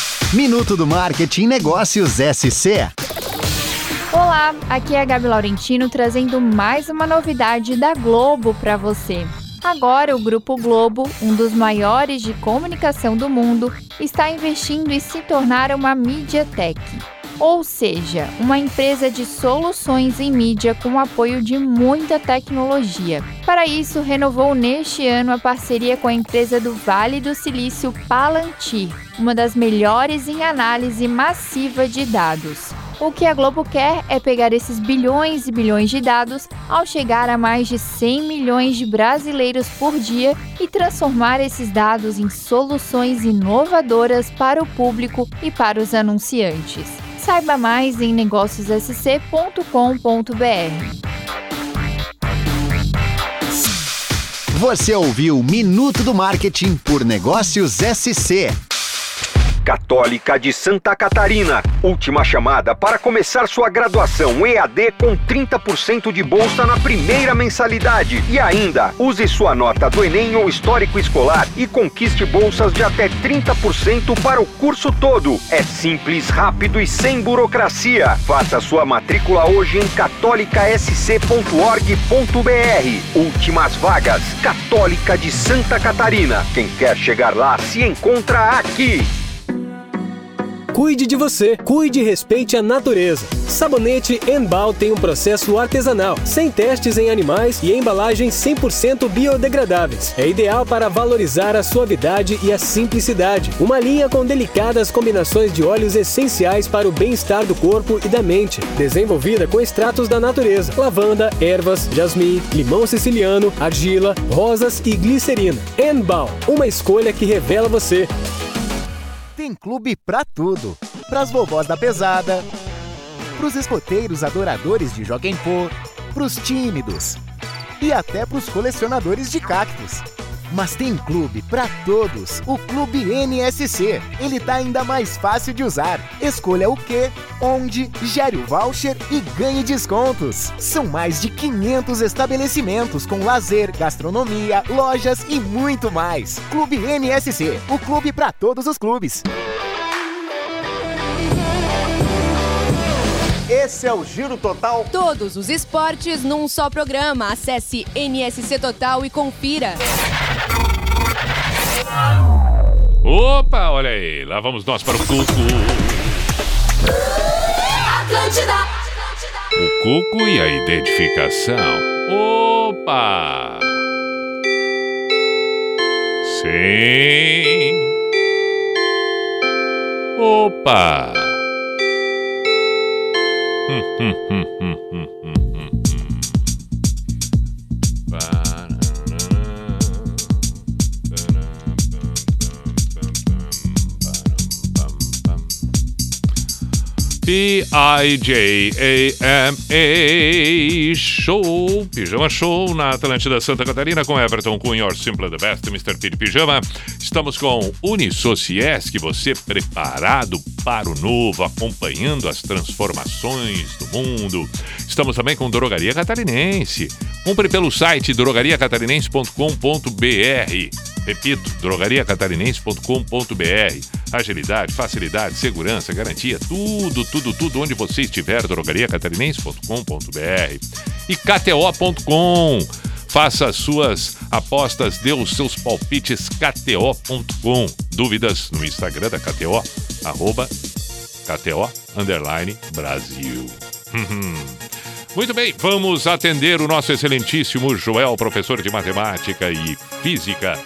Minuto do Marketing Negócios SC. Olá, aqui é a Gabi Laurentino trazendo mais uma novidade da Globo para você. Agora, o Grupo Globo, um dos maiores de comunicação do mundo, está investindo em se tornar uma MediaTek, ou seja, uma empresa de soluções em mídia com apoio de muita tecnologia. Para isso, renovou neste ano a parceria com a empresa do Vale do Silício Palantir, uma das melhores em análise massiva de dados. O que a Globo quer é pegar esses bilhões e bilhões de dados ao chegar a mais de 100 milhões de brasileiros por dia e transformar esses dados em soluções inovadoras para o público e para os anunciantes. Saiba mais em negóciossc.com.br. Você ouviu Minuto do Marketing por Negócios SC. Católica de Santa Catarina. Última chamada para começar sua graduação EAD com 30% de bolsa na primeira mensalidade. E ainda, use sua nota do Enem ou histórico escolar e conquiste bolsas de até 30% para o curso todo. É simples, rápido e sem burocracia. Faça sua matrícula hoje em catolicsc.org.br. Últimas vagas. Católica de Santa Catarina. Quem quer chegar lá se encontra aqui. Cuide de você, cuide e respeite a natureza. Sabonete Enbal tem um processo artesanal, sem testes em animais e embalagens 100% biodegradáveis. É ideal para valorizar a suavidade e a simplicidade. Uma linha com delicadas combinações de óleos essenciais para o bem-estar do corpo e da mente. Desenvolvida com extratos da natureza: lavanda, ervas, jasmim, limão siciliano, argila, rosas e glicerina. Enbal, uma escolha que revela você. Tem clube pra tudo. Pras vovós da pesada, pros escoteiros adoradores de Joguem Pô, pros tímidos e até pros colecionadores de cactos. Mas tem clube pra todos, o Clube NSC. Ele tá ainda mais fácil de usar. Escolha o que, onde, gere o voucher e ganhe descontos. São mais de 500 estabelecimentos com lazer, gastronomia, lojas e muito mais. Clube NSC, o clube pra todos os clubes. Esse é o Giro Total. Todos os esportes num só programa. Acesse NSC Total e confira. Opa, olha aí, lá vamos nós para o Cuco. Atlântida. O Cuco e a identificação. Opa! Sim. Opa! Hmm, hmm, hmm, hmm, hmm, hmm. P-I-J-A-M-A Show, Pijama Show na Atlântida Santa Catarina com Everton Cunha, Simple the Best, Mr. Piri Pijama. Estamos com Unisociesc, você preparado para o novo, acompanhando as transformações do mundo. Estamos também com Drogaria Catarinense. Compre pelo site drogariacatarinense.com.br. Repito, drogariacatarinense.com.br. Agilidade, facilidade, segurança, garantia, tudo, tudo, tudo onde você estiver, drogariacatarinense.com.br. E KTO.com. Faça as suas apostas, dê os seus palpites KTO.com. dúvidas no Instagram da KTO, arroba KTO underline Brasil. Muito bem, vamos atender o nosso excelentíssimo Joel, professor de matemática e física.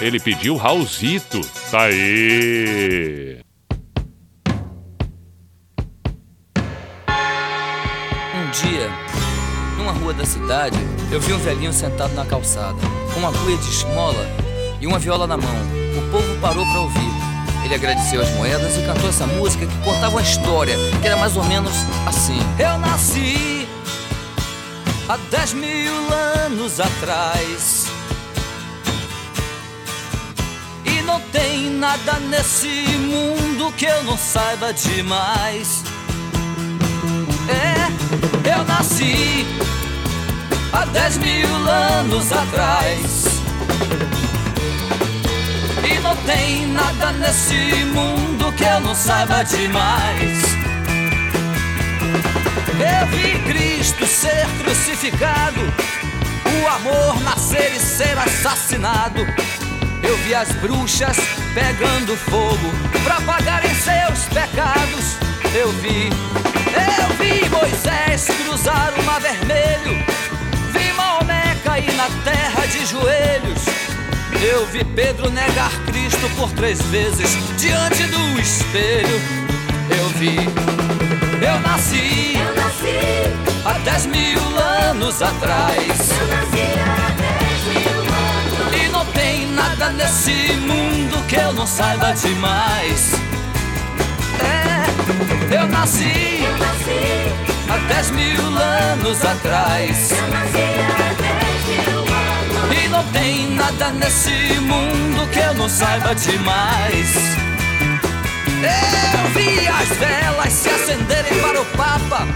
Ele pediu Raulzito. Tá aí. Um dia, numa rua da cidade, eu vi um velhinho sentado na calçada, com uma cuia de esmola e uma viola na mão. O povo parou para ouvir. Ele agradeceu as moedas e cantou essa música que contava uma história que era mais ou menos assim: Eu nasci há dez mil anos atrás. Não tem nada nesse mundo que eu não saiba demais. É, eu nasci há dez mil anos atrás. E não tem nada nesse mundo que eu não saiba demais. Eu vi Cristo ser crucificado, o amor nascer e ser assassinado. Eu vi as bruxas pegando fogo pra pagarem seus pecados. Eu vi, eu vi Moisés cruzar o mar vermelho. Vi Maomé cair na terra de joelhos. Eu vi Pedro negar Cristo por três vezes diante do espelho. Eu vi, eu nasci, eu nasci há dez mil anos atrás. Eu nasci há dez mil nada nesse mundo que eu não saiba demais. É, eu nasci, eu nasci há dez mil anos atrás. Eu nasci há dez mil anos. E não tem nada nesse mundo que eu não saiba demais. Eu vi as velas se acenderem para o Papa.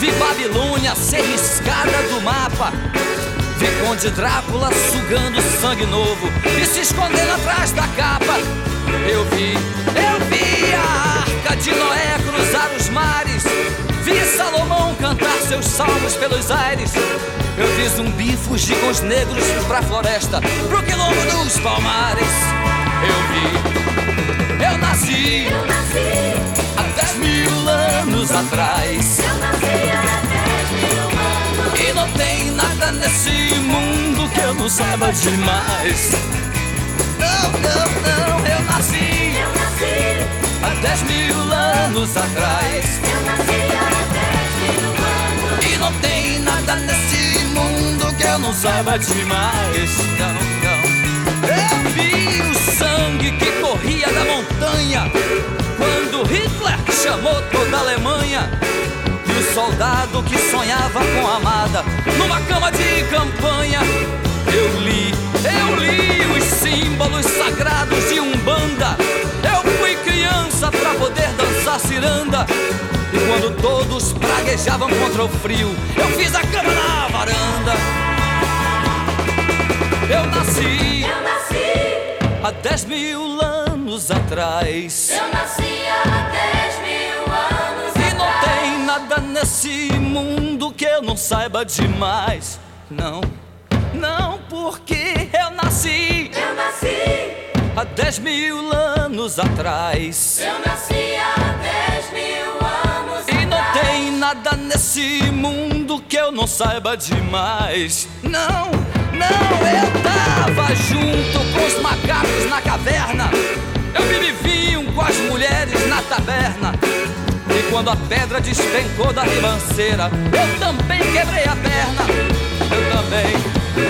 Vi Babilônia ser riscada do mapa. Conde Drácula sugando sangue novo e se escondendo atrás da capa. Eu vi, eu vi a arca de Noé cruzar os mares. Vi Salomão cantar seus salmos pelos aires. Eu vi zumbi fugir com os negros pra floresta, pro quilombo dos palmares. Eu vi, eu nasci, eu nasci há dez mil anos atrás. Eu nasci mil anos. E não tem nada nesse mundo que eu não saiba demais. Não, não, não, eu nasci, eu nasci há dez mil anos atrás. Eu nasci há dez mil anos. E não tem nada nesse mundo que eu não saiba demais. Não, não. Eu vi o sangue que corria da montanha quando Hitler chamou toda a Alemanha. O soldado que sonhava com a amada numa cama de campanha. Eu li, eu li os símbolos sagrados de Umbanda. Eu fui criança pra poder dançar ciranda. E quando todos praguejavam contra o frio, eu fiz a cama na varanda. Eu nasci, eu nasci há 10 mil anos atrás. Eu nasci há 10 nada nesse mundo que eu não saiba demais. Não, não, porque eu nasci. Eu nasci, há dez mil anos atrás. eu nasci há dez mil anos E não tem nada nesse mundo que eu não saiba demais. Não, não, eu tava junto com os macacos na caverna. Eu vinho com as mulheres na taberna. Quando a pedra despencou da ribanceira, eu também quebrei a perna. Eu também.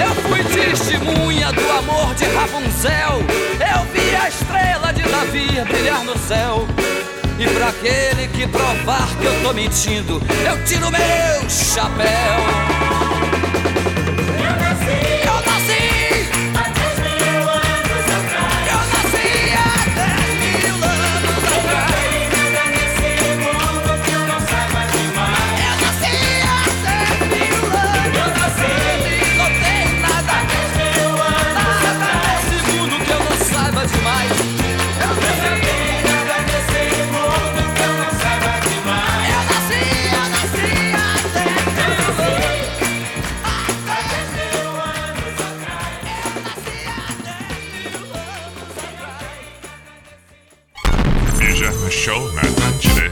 Eu fui testemunha do amor de Rapunzel. Eu vi a estrela de Davi brilhar no céu. E pra aquele que provar que eu tô mentindo, eu tiro meu chapéu. show, man. Manchini.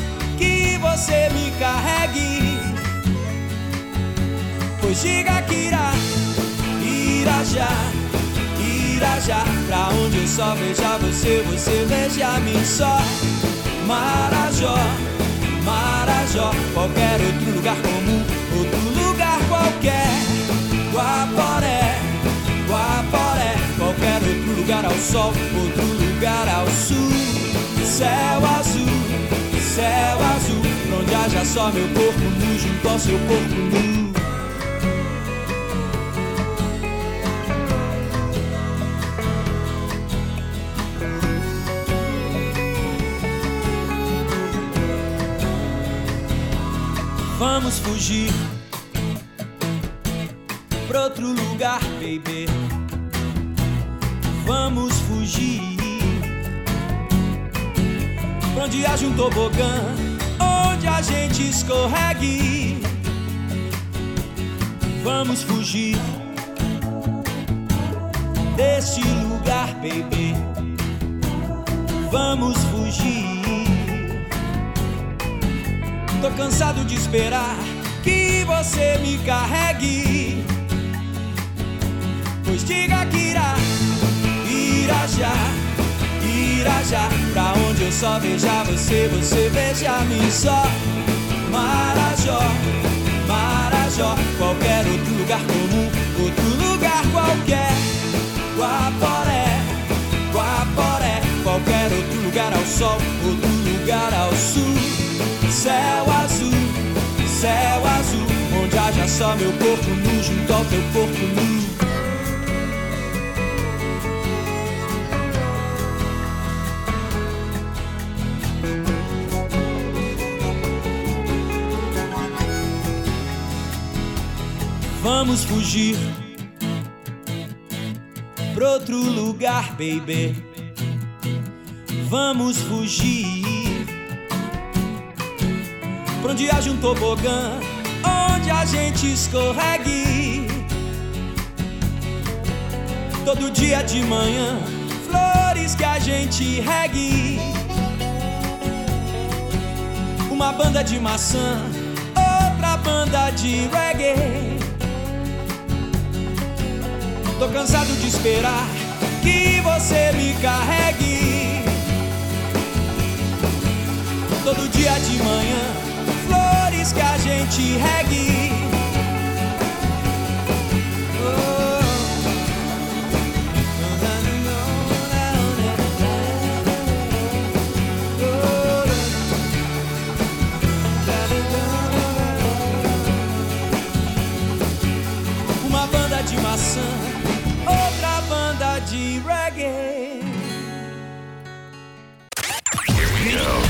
que você me carregue. Pois diga que irá, irá já, irá já. Pra onde eu só veja você, você veja mim só. Marajó, Marajó, qualquer outro lugar comum, outro lugar qualquer. Guaporé, Guaporé, qualquer outro lugar ao sol, outro lugar ao sul, céu azul céu azul, onde haja só meu corpo nu junto ao seu corpo nu. Vamos fugir pra outro lugar, baby. Onde haja um tobogã, onde a gente escorregue. Vamos fugir deste lugar, baby. Vamos fugir. Tô cansado de esperar que você me carregue. Pois diga que irá, irá já, irá já. Pra onde eu só veja você, você veja mim só. Marajó, Marajó, qualquer outro lugar comum, outro lugar qualquer. Guaporé, Guaporé, qualquer outro lugar ao sol, outro lugar ao sul. Céu azul, céu azul, onde haja só meu corpo nu junto ao teu corpo nu. Vamos fugir pra outro lugar, baby. Vamos fugir pra onde haja um tobogã, onde a gente escorregue. Todo dia de manhã, flores que a gente regue. Uma banda de maçã, outra banda de reggae. Tô cansado de esperar que você me carregue. Todo dia de manhã, flores que a gente regue.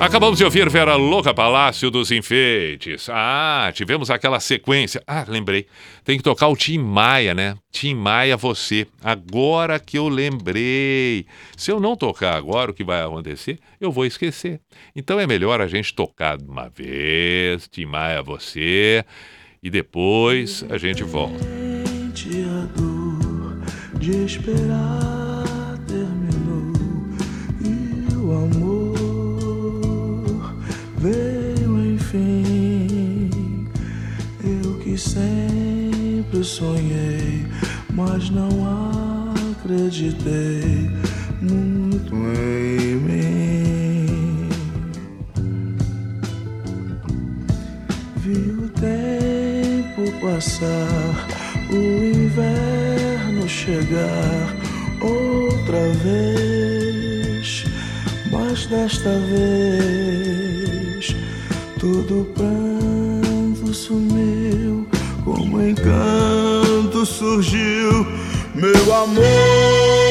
Acabamos de ouvir Vera Louca Palácio dos Enfeites. Ah, tivemos aquela sequência. Ah, lembrei. Tem que tocar o Tim Maia, né? Tim Maia, você. Agora que eu lembrei. Se eu não tocar agora, o que vai acontecer? Eu vou esquecer. Então é melhor a gente tocar de uma vez. Tim Maia, você. E depois a gente volta. A dor de esperar terminou e o amor sempre sonhei, mas não acreditei muito em mim. Vi o tempo passar, o inverno chegar outra vez, mas desta vez todo pranto sumiu, como encanto surgiu, meu amor.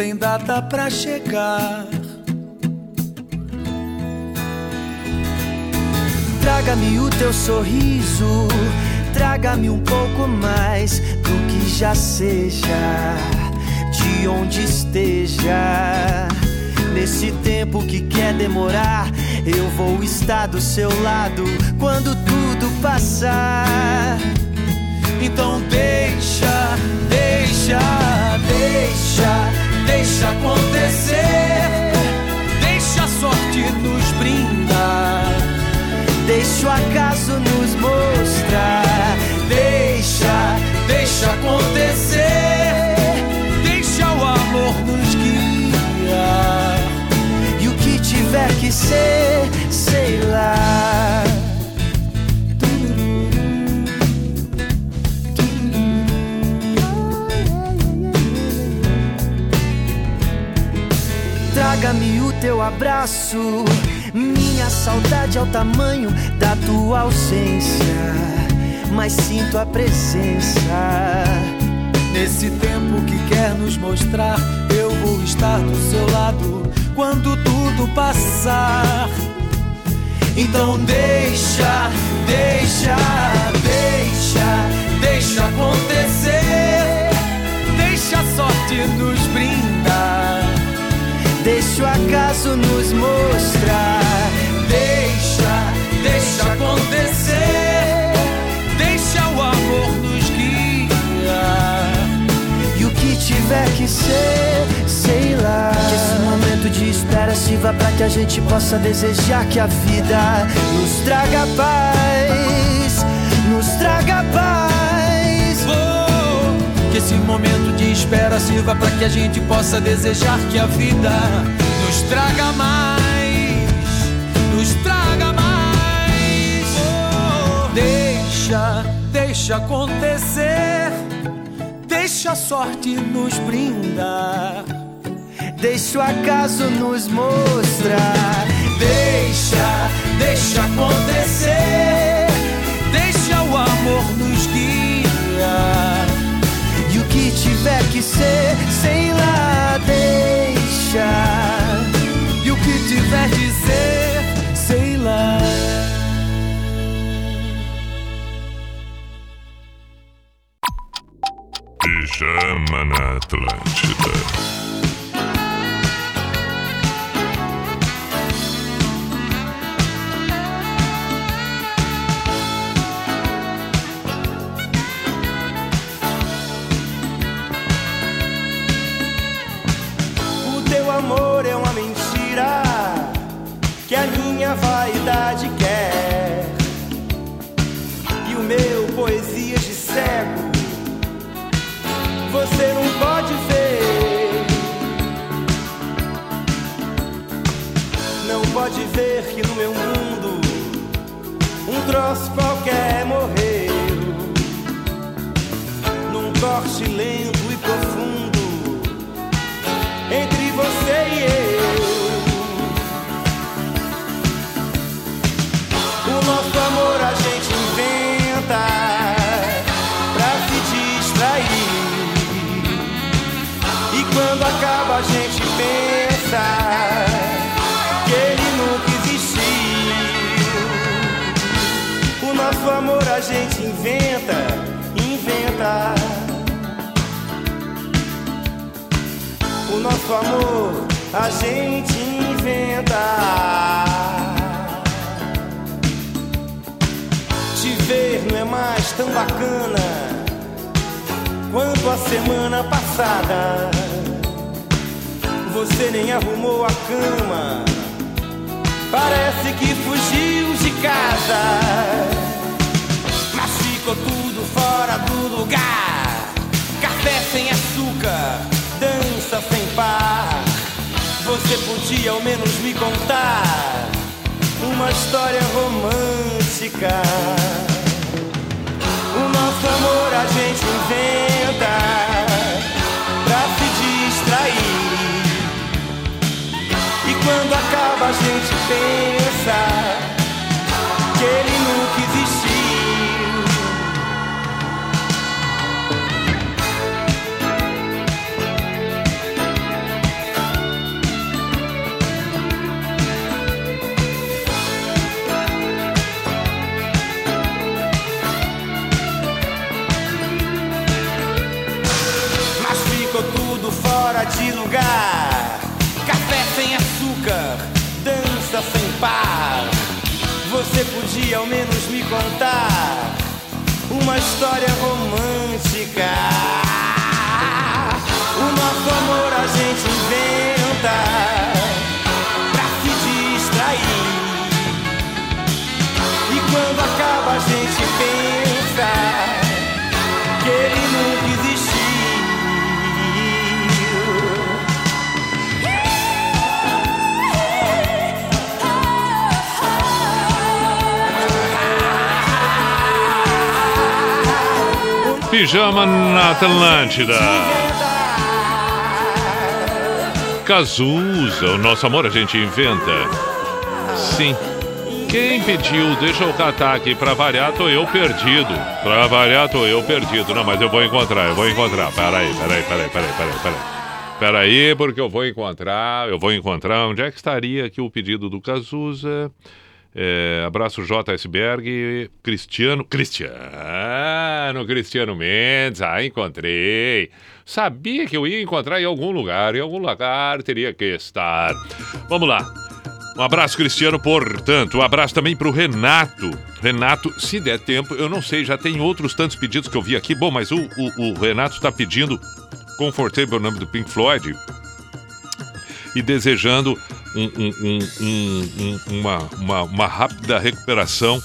Tem data pra chegar. Traga-me o teu sorriso, traga-me um pouco mais do que já seja, de onde esteja. Nesse tempo que quer demorar, eu vou estar do seu lado quando tudo passar. Então deixa, deixa, deixa, deixa acontecer. Deixa a sorte nos brindar. Deixa o acaso nos mostrar. Deixa, deixa acontecer. Deixa o amor nos guiar. E o que tiver que ser, sei lá. Teu abraço. Minha saudade é o tamanho da tua ausência. Mas sinto a presença. Nesse tempo que quer nos mostrar, eu vou estar do seu lado quando tudo passar. Então deixa, deixa, deixa, deixa acontecer. Deixa a sorte nos brindar. Deixa o acaso nos mostrar. Deixa, deixa acontecer. Deixa o amor nos guiar. E o que tiver que ser, sei lá. Que esse momento de espera sirva pra que a gente possa desejar que a vida nos traga paz. Nos traga paz. Oh, que esse momento espera sirva para que a gente possa desejar que a vida nos traga mais, nos traga mais. Oh, deixa, deixa acontecer, deixa a sorte nos brindar. Deixa o acaso nos mostrar. Deixa, deixa acontecer, que ser, sei lá, deixa. E o que tiver ser, sei lá. Pijama na Atlântida. Meu mundo um troço qualquer morreu. Num corte lento e profundo entre você e eu. O nosso amor a gente inventa pra se distrair. E quando acaba a gente pensa nosso amor a gente inventa, inventa. O nosso amor a gente inventa. Te ver não é mais tão bacana quanto a semana passada. Você nem arrumou a cama. Parece que fugiu de casa. Ficou tudo fora do lugar. Café sem açúcar, dança sem par. Você podia ao menos me contar uma história romântica. O nosso amor a gente inventa pra se distrair. E quando acaba a gente pensa que ele nunca existiu. fora de lugar. Café sem açúcar, dança sem par. Você podia ao menos me contar uma história romântica. O nosso amor a gente inventa pra se distrair. E quando acaba a gente pensa. Pijama na Atlântida. Cazuza, o nosso amor a gente inventa. Sim. Quem pediu? Deixa eu catar aqui. Pra variar, tô eu perdido. Pra variar, tô eu perdido. Não, mas eu vou encontrar, eu vou encontrar. Peraí, peraí, peraí, peraí, peraí, peraí. Peraí, porque eu vou encontrar, eu vou encontrar. Onde é que estaria aqui o pedido do Cazuza? É, abraço JSberg, Cristiano, Cristiano, Cristiano Mendes, ah, encontrei. Sabia que eu ia encontrar em algum lugar, em algum lugar teria que estar. Vamos lá. Um abraço, Cristiano, portanto. Um abraço também para o Renato. Renato, se der tempo, eu não sei, já tem outros tantos pedidos que eu vi aqui. Bom, mas o, o, o Renato está pedindo Comfortable, o nome do Pink Floyd, e desejando um- um- um- um- um- uma, uma, uma rápida recuperação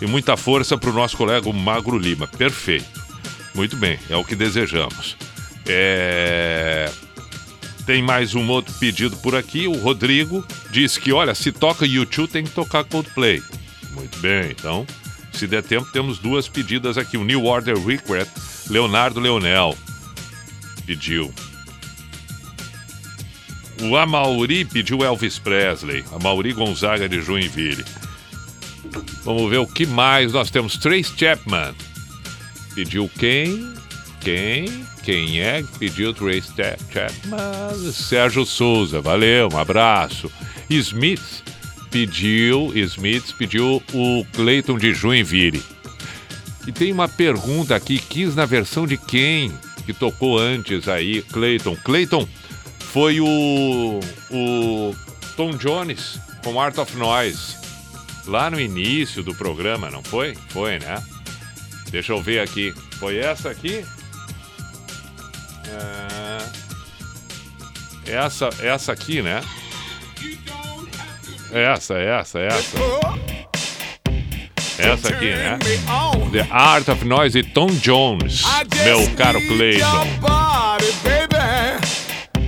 e muita força para o nosso colega Magro Lima. Perfeito. Muito bem, é o que desejamos. É, Tem mais um outro pedido por aqui. O Rodrigo diz que, olha, se toca YouTube tem que tocar Coldplay. Muito bem, então, se der tempo, temos duas pedidas aqui. O New Order Request, Leonardo Leonel pediu. O Amauri pediu Elvis Presley. Amauri Gonzaga de Joinville. Vamos ver o que mais nós temos. Trace Chapman. Pediu quem? Quem? Quem é que pediu Trace Cha- Chapman? Sérgio Souza. Valeu, um abraço. Smith pediu. Smith pediu o Clayton de Joinville. E tem uma pergunta aqui, quis na versão de quem que tocou antes aí, Clayton. Clayton foi o, o Tom Jones com Art of Noise. Lá no início do programa, não foi? Foi, né? Deixa eu ver aqui. Foi essa aqui? É... Essa, essa aqui, né? Essa, essa, essa. Essa aqui, né? The Art of Noise e Tom Jones, meu caro Clayton.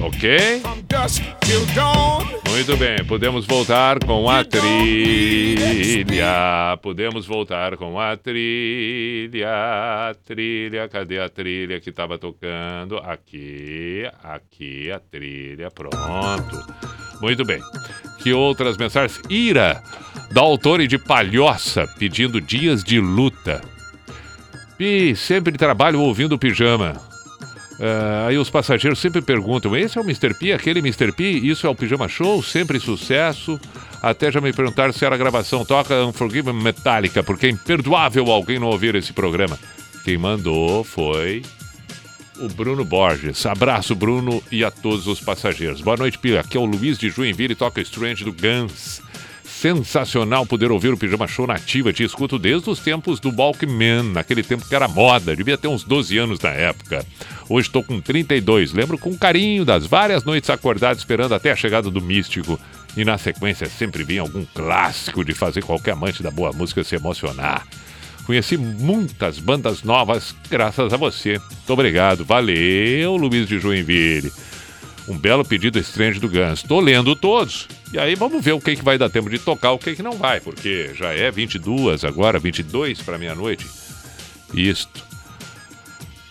Ok? Muito bem, podemos voltar com a trilha. Podemos voltar com a trilha. Trilha, cadê a trilha que estava tocando? Aqui, aqui a trilha, pronto. Muito bem. Que outras mensagens? Ira, da autora de Palhoça, pedindo dias de luta. Pi, sempre trabalho ouvindo pijama. Ah, aí os passageiros sempre perguntam: esse é o Mr. P, aquele Mr. P? Isso é o Pijama Show? Sempre sucesso. Até já me perguntaram se era gravação. Toca Unforgiven Metallica, porque é imperdoável alguém não ouvir esse programa. Quem mandou foi o Bruno Borges. Abraço, Bruno, e a todos os passageiros. Boa noite, Pia. Aqui é o Luiz de Joinville, toca Strange do Guns. Sensacional poder ouvir o Pijama Show nativa. Te escuto desde os tempos do Walkman, naquele tempo que era moda. Devia ter uns 12 anos na época. Hoje estou com 32. Lembro com carinho das várias noites acordado esperando até a chegada do Místico. E na sequência sempre vinha algum clássico de fazer qualquer amante da boa música se emocionar. Conheci muitas bandas novas graças a você. Muito obrigado. Valeu, Luiz de Joinville. Um belo pedido estranho do Guns. Tô lendo todos. E aí vamos ver o que, que vai dar tempo de tocar, o que, que não vai, porque já é 22 agora, 22 para meia-noite. Isto.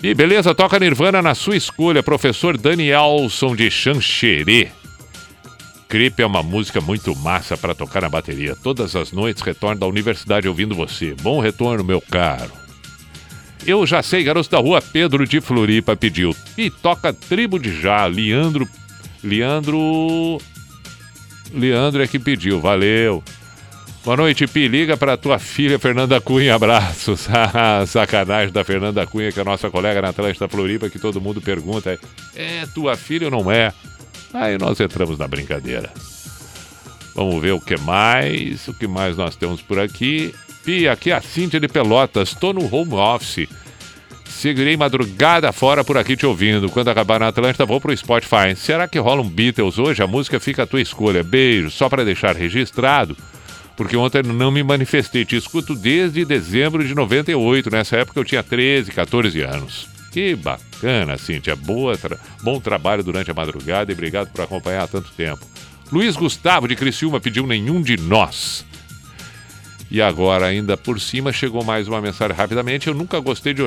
E beleza, toca Nirvana na sua escolha, professor Danielson de Xanxerê. Creep é uma música muito massa para tocar na bateria. Todas as noites retorno da universidade ouvindo você. Bom retorno, meu caro. Eu já sei, garoto da rua Pedro de Floripa pediu. E toca Tribo de Já, Leandro. Leandro. Leandro é que pediu, valeu. Boa noite, Pi. Liga para tua filha Fernanda Cunha. Abraços. Sacanagem da Fernanda Cunha, que é a nossa colega na Atlântida Floripa, que todo mundo pergunta: é tua filha ou não é? Aí nós entramos na brincadeira. Vamos ver o que mais, o que mais nós temos por aqui. Aqui é a Cíntia de Pelotas, estou no home office. Seguirei madrugada fora por aqui te ouvindo. Quando acabar na Atlântida, vou pro Spotify. Será que rola um Beatles hoje? A música fica à tua escolha. Beijo, só para deixar registrado. Porque ontem não me manifestei. Te escuto desde dezembro de 98. Nessa época eu tinha 13, 14 anos. Que bacana, Cíntia. Boa tra- Bom trabalho durante a madrugada e obrigado por acompanhar há tanto tempo. Luiz Gustavo de Criciúma pediu nenhum de nós. E agora, ainda por cima, chegou mais uma mensagem rapidamente. Eu nunca gostei de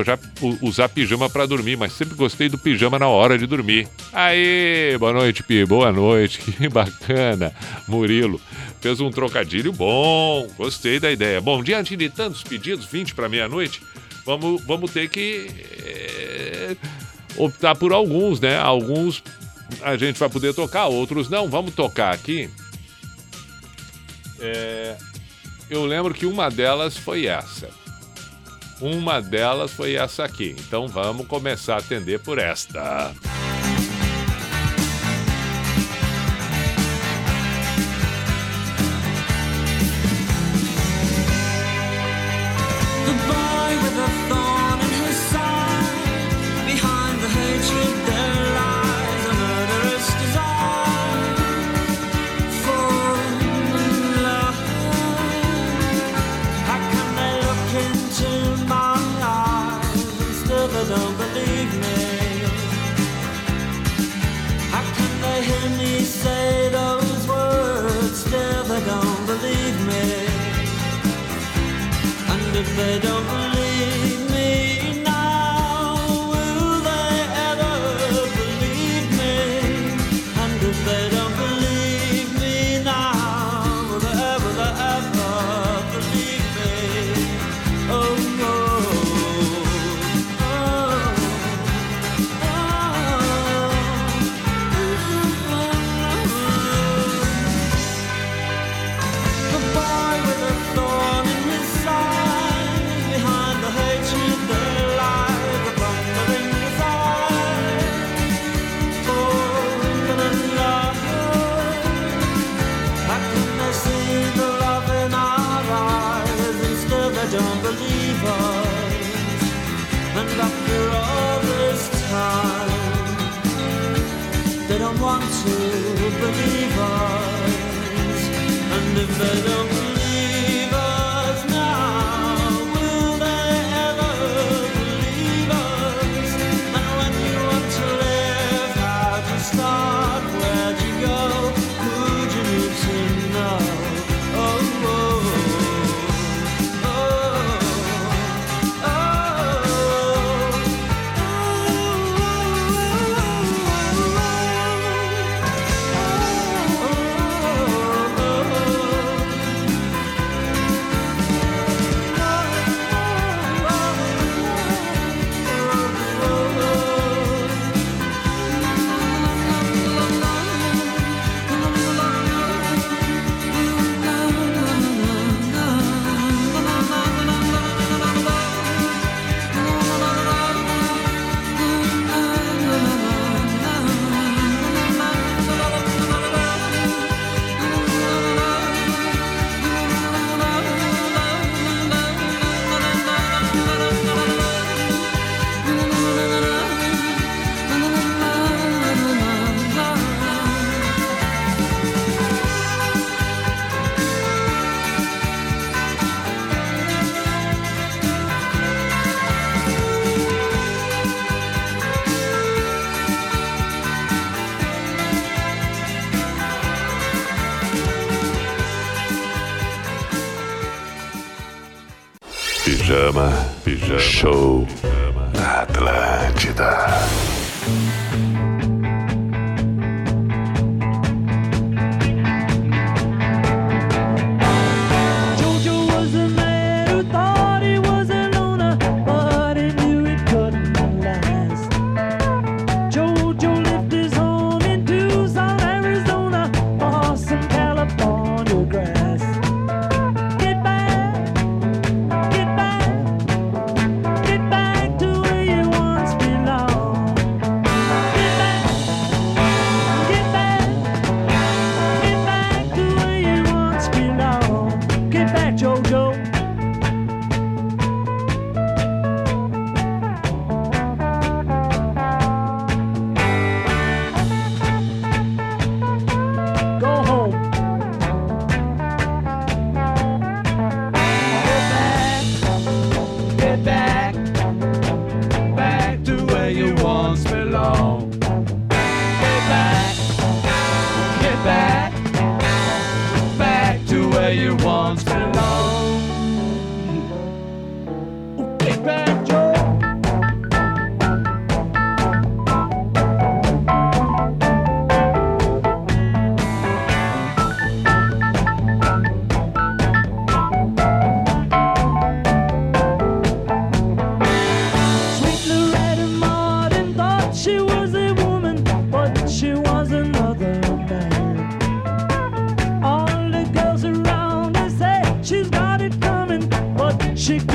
usar, pijama para dormir, mas sempre gostei do pijama na hora de dormir. Aê, boa noite, Pi. Boa noite. Que bacana. Murilo fez um trocadilho bom. Gostei da ideia. Bom, diante de tantos pedidos, 20 para meia-noite, vamos, vamos ter que eh, optar por alguns, né? Alguns a gente vai poder tocar, outros não. Vamos tocar aqui. É, eu lembro que uma delas foi essa. Uma delas foi essa aqui. Então vamos começar a atender por esta. but don't want to believe us. And if they don't she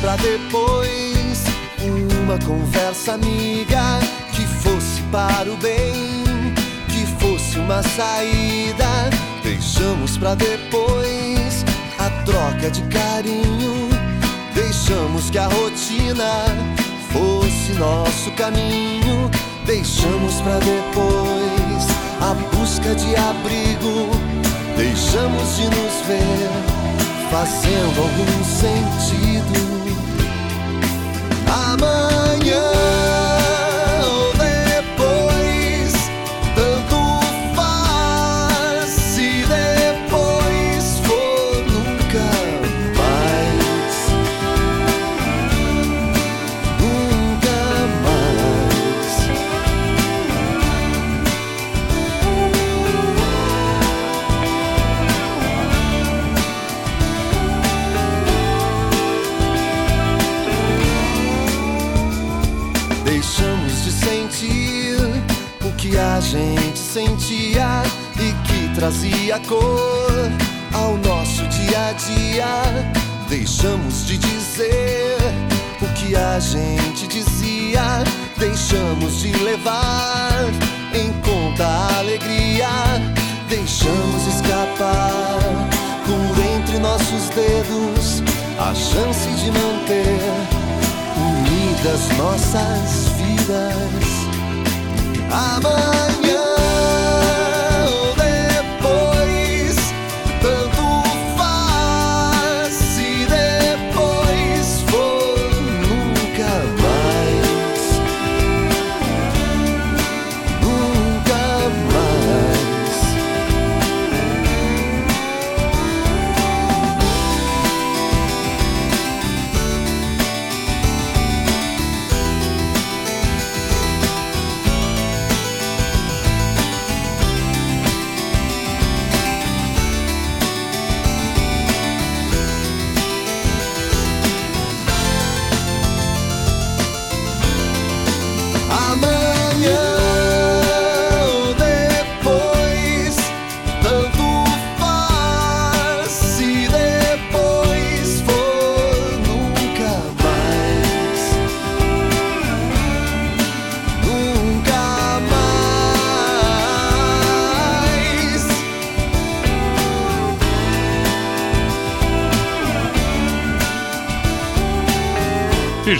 pra depois uma conversa amiga que fosse para o bem, que fosse uma saída. Deixamos pra depois a troca de carinho. Deixamos que a rotina fosse nosso caminho. Deixamos pra depois a busca de abrigo. Deixamos de nos ver fazendo algum sentido. Amanhã dia. Deixamos de dizer o que a gente dizia. Deixamos de levar em conta a alegria. Deixamos escapar por entre nossos dedos a chance de manter unidas nossas vidas. Amanhã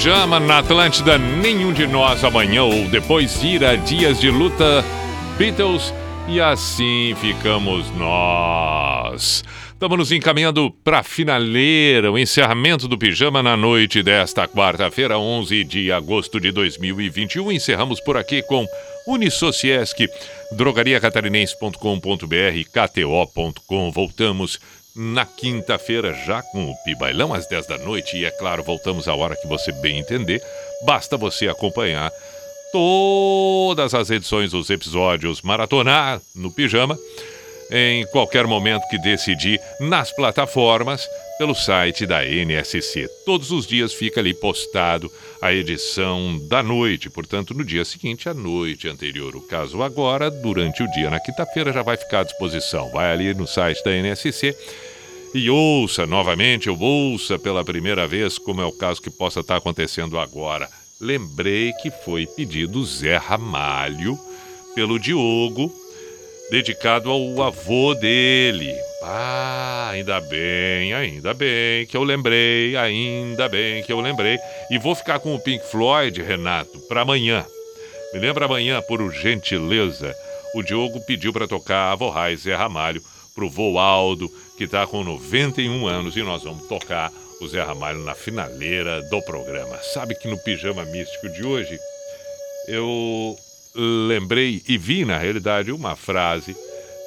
Pijama na Atlântida, nenhum de nós amanhã ou depois irá dias de luta, Beatles e assim ficamos nós. Estamos nos encaminhando para a finaleira, o encerramento do Pijama na noite desta quarta-feira, 11 de agosto de 2021. Encerramos por aqui com Unisociesc, drogariacatarinense.com.br, kto.com. Voltamos na quinta-feira já com o Pibailão às 10 da noite e é claro, voltamos à hora que você bem entender. Basta você acompanhar todas as edições dos episódios maratonar no Pijama em qualquer momento que decidir nas plataformas pelo site da NSC. Todos os dias fica ali postado a edição da noite, portanto, no dia seguinte, à noite anterior. O caso agora, durante o dia, na quinta-feira, já vai ficar à disposição. Vai ali no site da NSC e ouça novamente, ou ouça pela primeira vez, como é o caso que possa estar acontecendo agora. Lembrei que foi pedido Zé Ramalho pelo Diogo, dedicado ao avô dele. Ah, ainda bem, ainda bem que eu lembrei, ainda bem que eu lembrei. E vou ficar com o Pink Floyd, Renato, para amanhã. Me lembra amanhã, por gentileza. O Diogo pediu para tocar Avô Raiz Zé Ramalho pro vô Aldo, que está com 91 anos, e nós vamos tocar o Zé Ramalho na finaleira do programa. Sabe que no Pijama Místico de hoje, eu lembrei e vi, na realidade, uma frase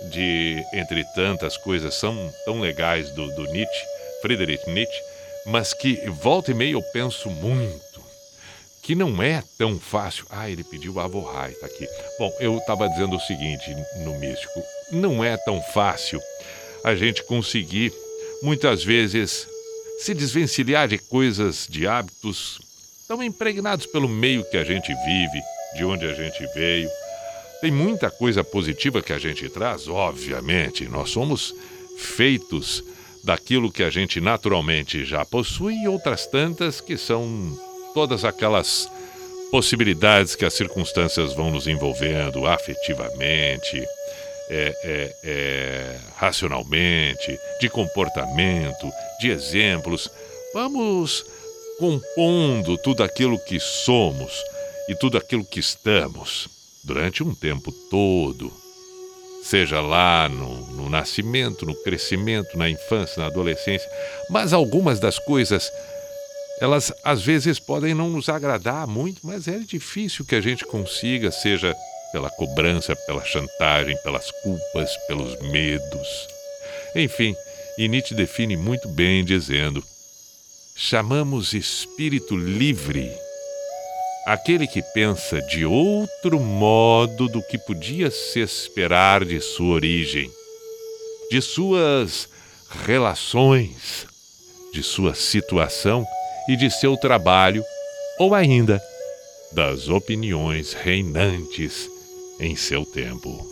de, entre tantas coisas são tão legais do, do Nietzsche, Friedrich Nietzsche, mas que volta e meia eu penso muito, que não é tão fácil. Ah, ele pediu a Rai, tá aqui. Bom, eu estava dizendo o seguinte no Místico, não é tão fácil a gente conseguir, muitas vezes, se desvencilhar de coisas, de hábitos tão impregnados pelo meio que a gente vive, de onde a gente veio. Tem muita coisa positiva que a gente traz, obviamente. Nós somos feitos daquilo que a gente naturalmente já possui e outras tantas que são todas aquelas possibilidades que as circunstâncias vão nos envolvendo afetivamente, é, é, é, racionalmente, de comportamento, de exemplos. Vamos compondo tudo aquilo que somos e tudo aquilo que estamos durante um tempo todo. Seja lá no, no nascimento, no crescimento, na infância, na adolescência. Mas algumas das coisas, elas às vezes podem não nos agradar muito, mas é difícil que a gente consiga, seja pela cobrança, pela chantagem, pelas culpas, pelos medos. Enfim, e Nietzsche define muito bem dizendo: chamamos espírito livre aquele que pensa de outro modo do que podia se esperar de sua origem, de suas relações, de sua situação e de seu trabalho, ou ainda das opiniões reinantes em seu tempo.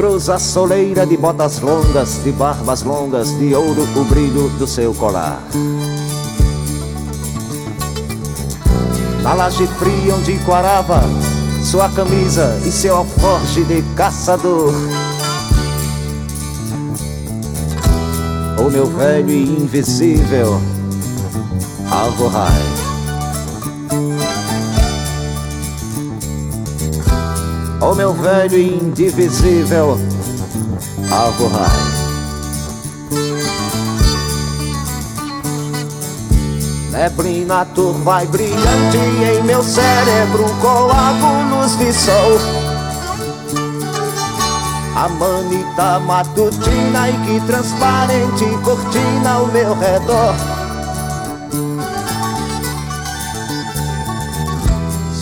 Cruza a soleira de botas longas, de barbas longas, de ouro o brilho do seu colar. Na laje fria onde quarava sua camisa e seu alforje de caçador. O meu velho e invisível Alvorrai. O meu velho e indivisível Alvorrai. Neblina turva e brilhante em meu cérebro coágulos de sol. A manita matutina e que transparente cortina ao meu redor.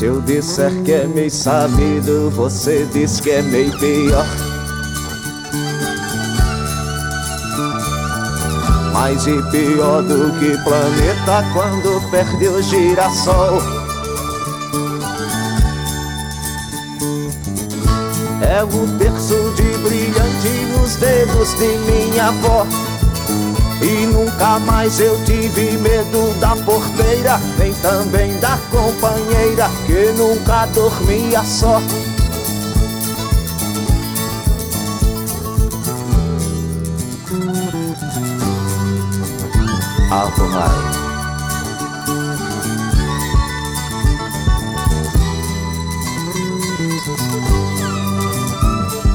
Eu disser que é meio sabido, você diz que é meio pior. Mais e pior do que planeta quando perde o girassol. É o terço de brilhante nos dedos de minha avó. E nunca mais eu tive medo da porteira, nem também da companheira que nunca dormia só. Alvorrai.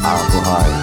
Alvorrai.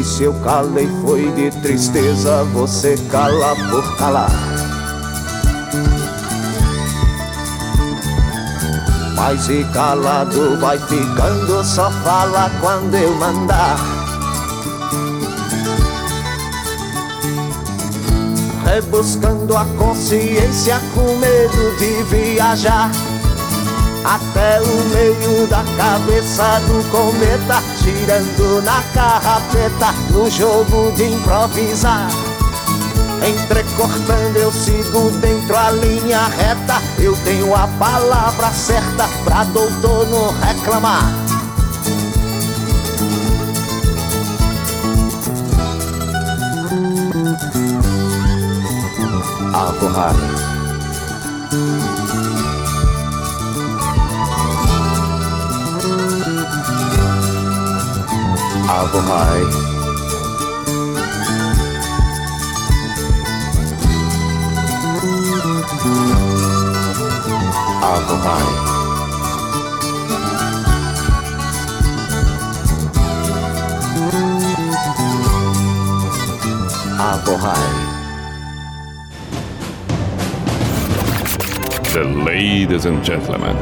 E se eu calei foi de tristeza, você cala por calar. Mas e calado vai ficando, só fala quando eu mandar. Rebuscando a consciência com medo de viajar. Até o meio da cabeça do cometa, girando na carrapeta, no jogo de improvisar. Entrecortando eu sigo dentro a linha reta. Eu tenho a palavra certa pra doutor não reclamar Apple High. Apple High. Apple High. The ladies and gentlemen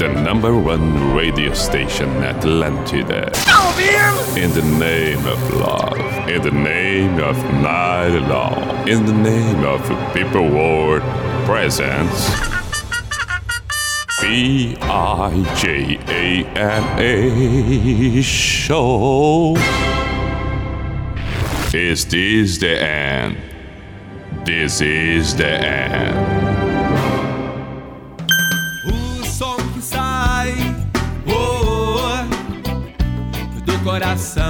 the number one radio station Atlantida. In the name of love, in the name of night long, in the name of people world presence. B I J A M A show. Is this the end? This is the end. Coração.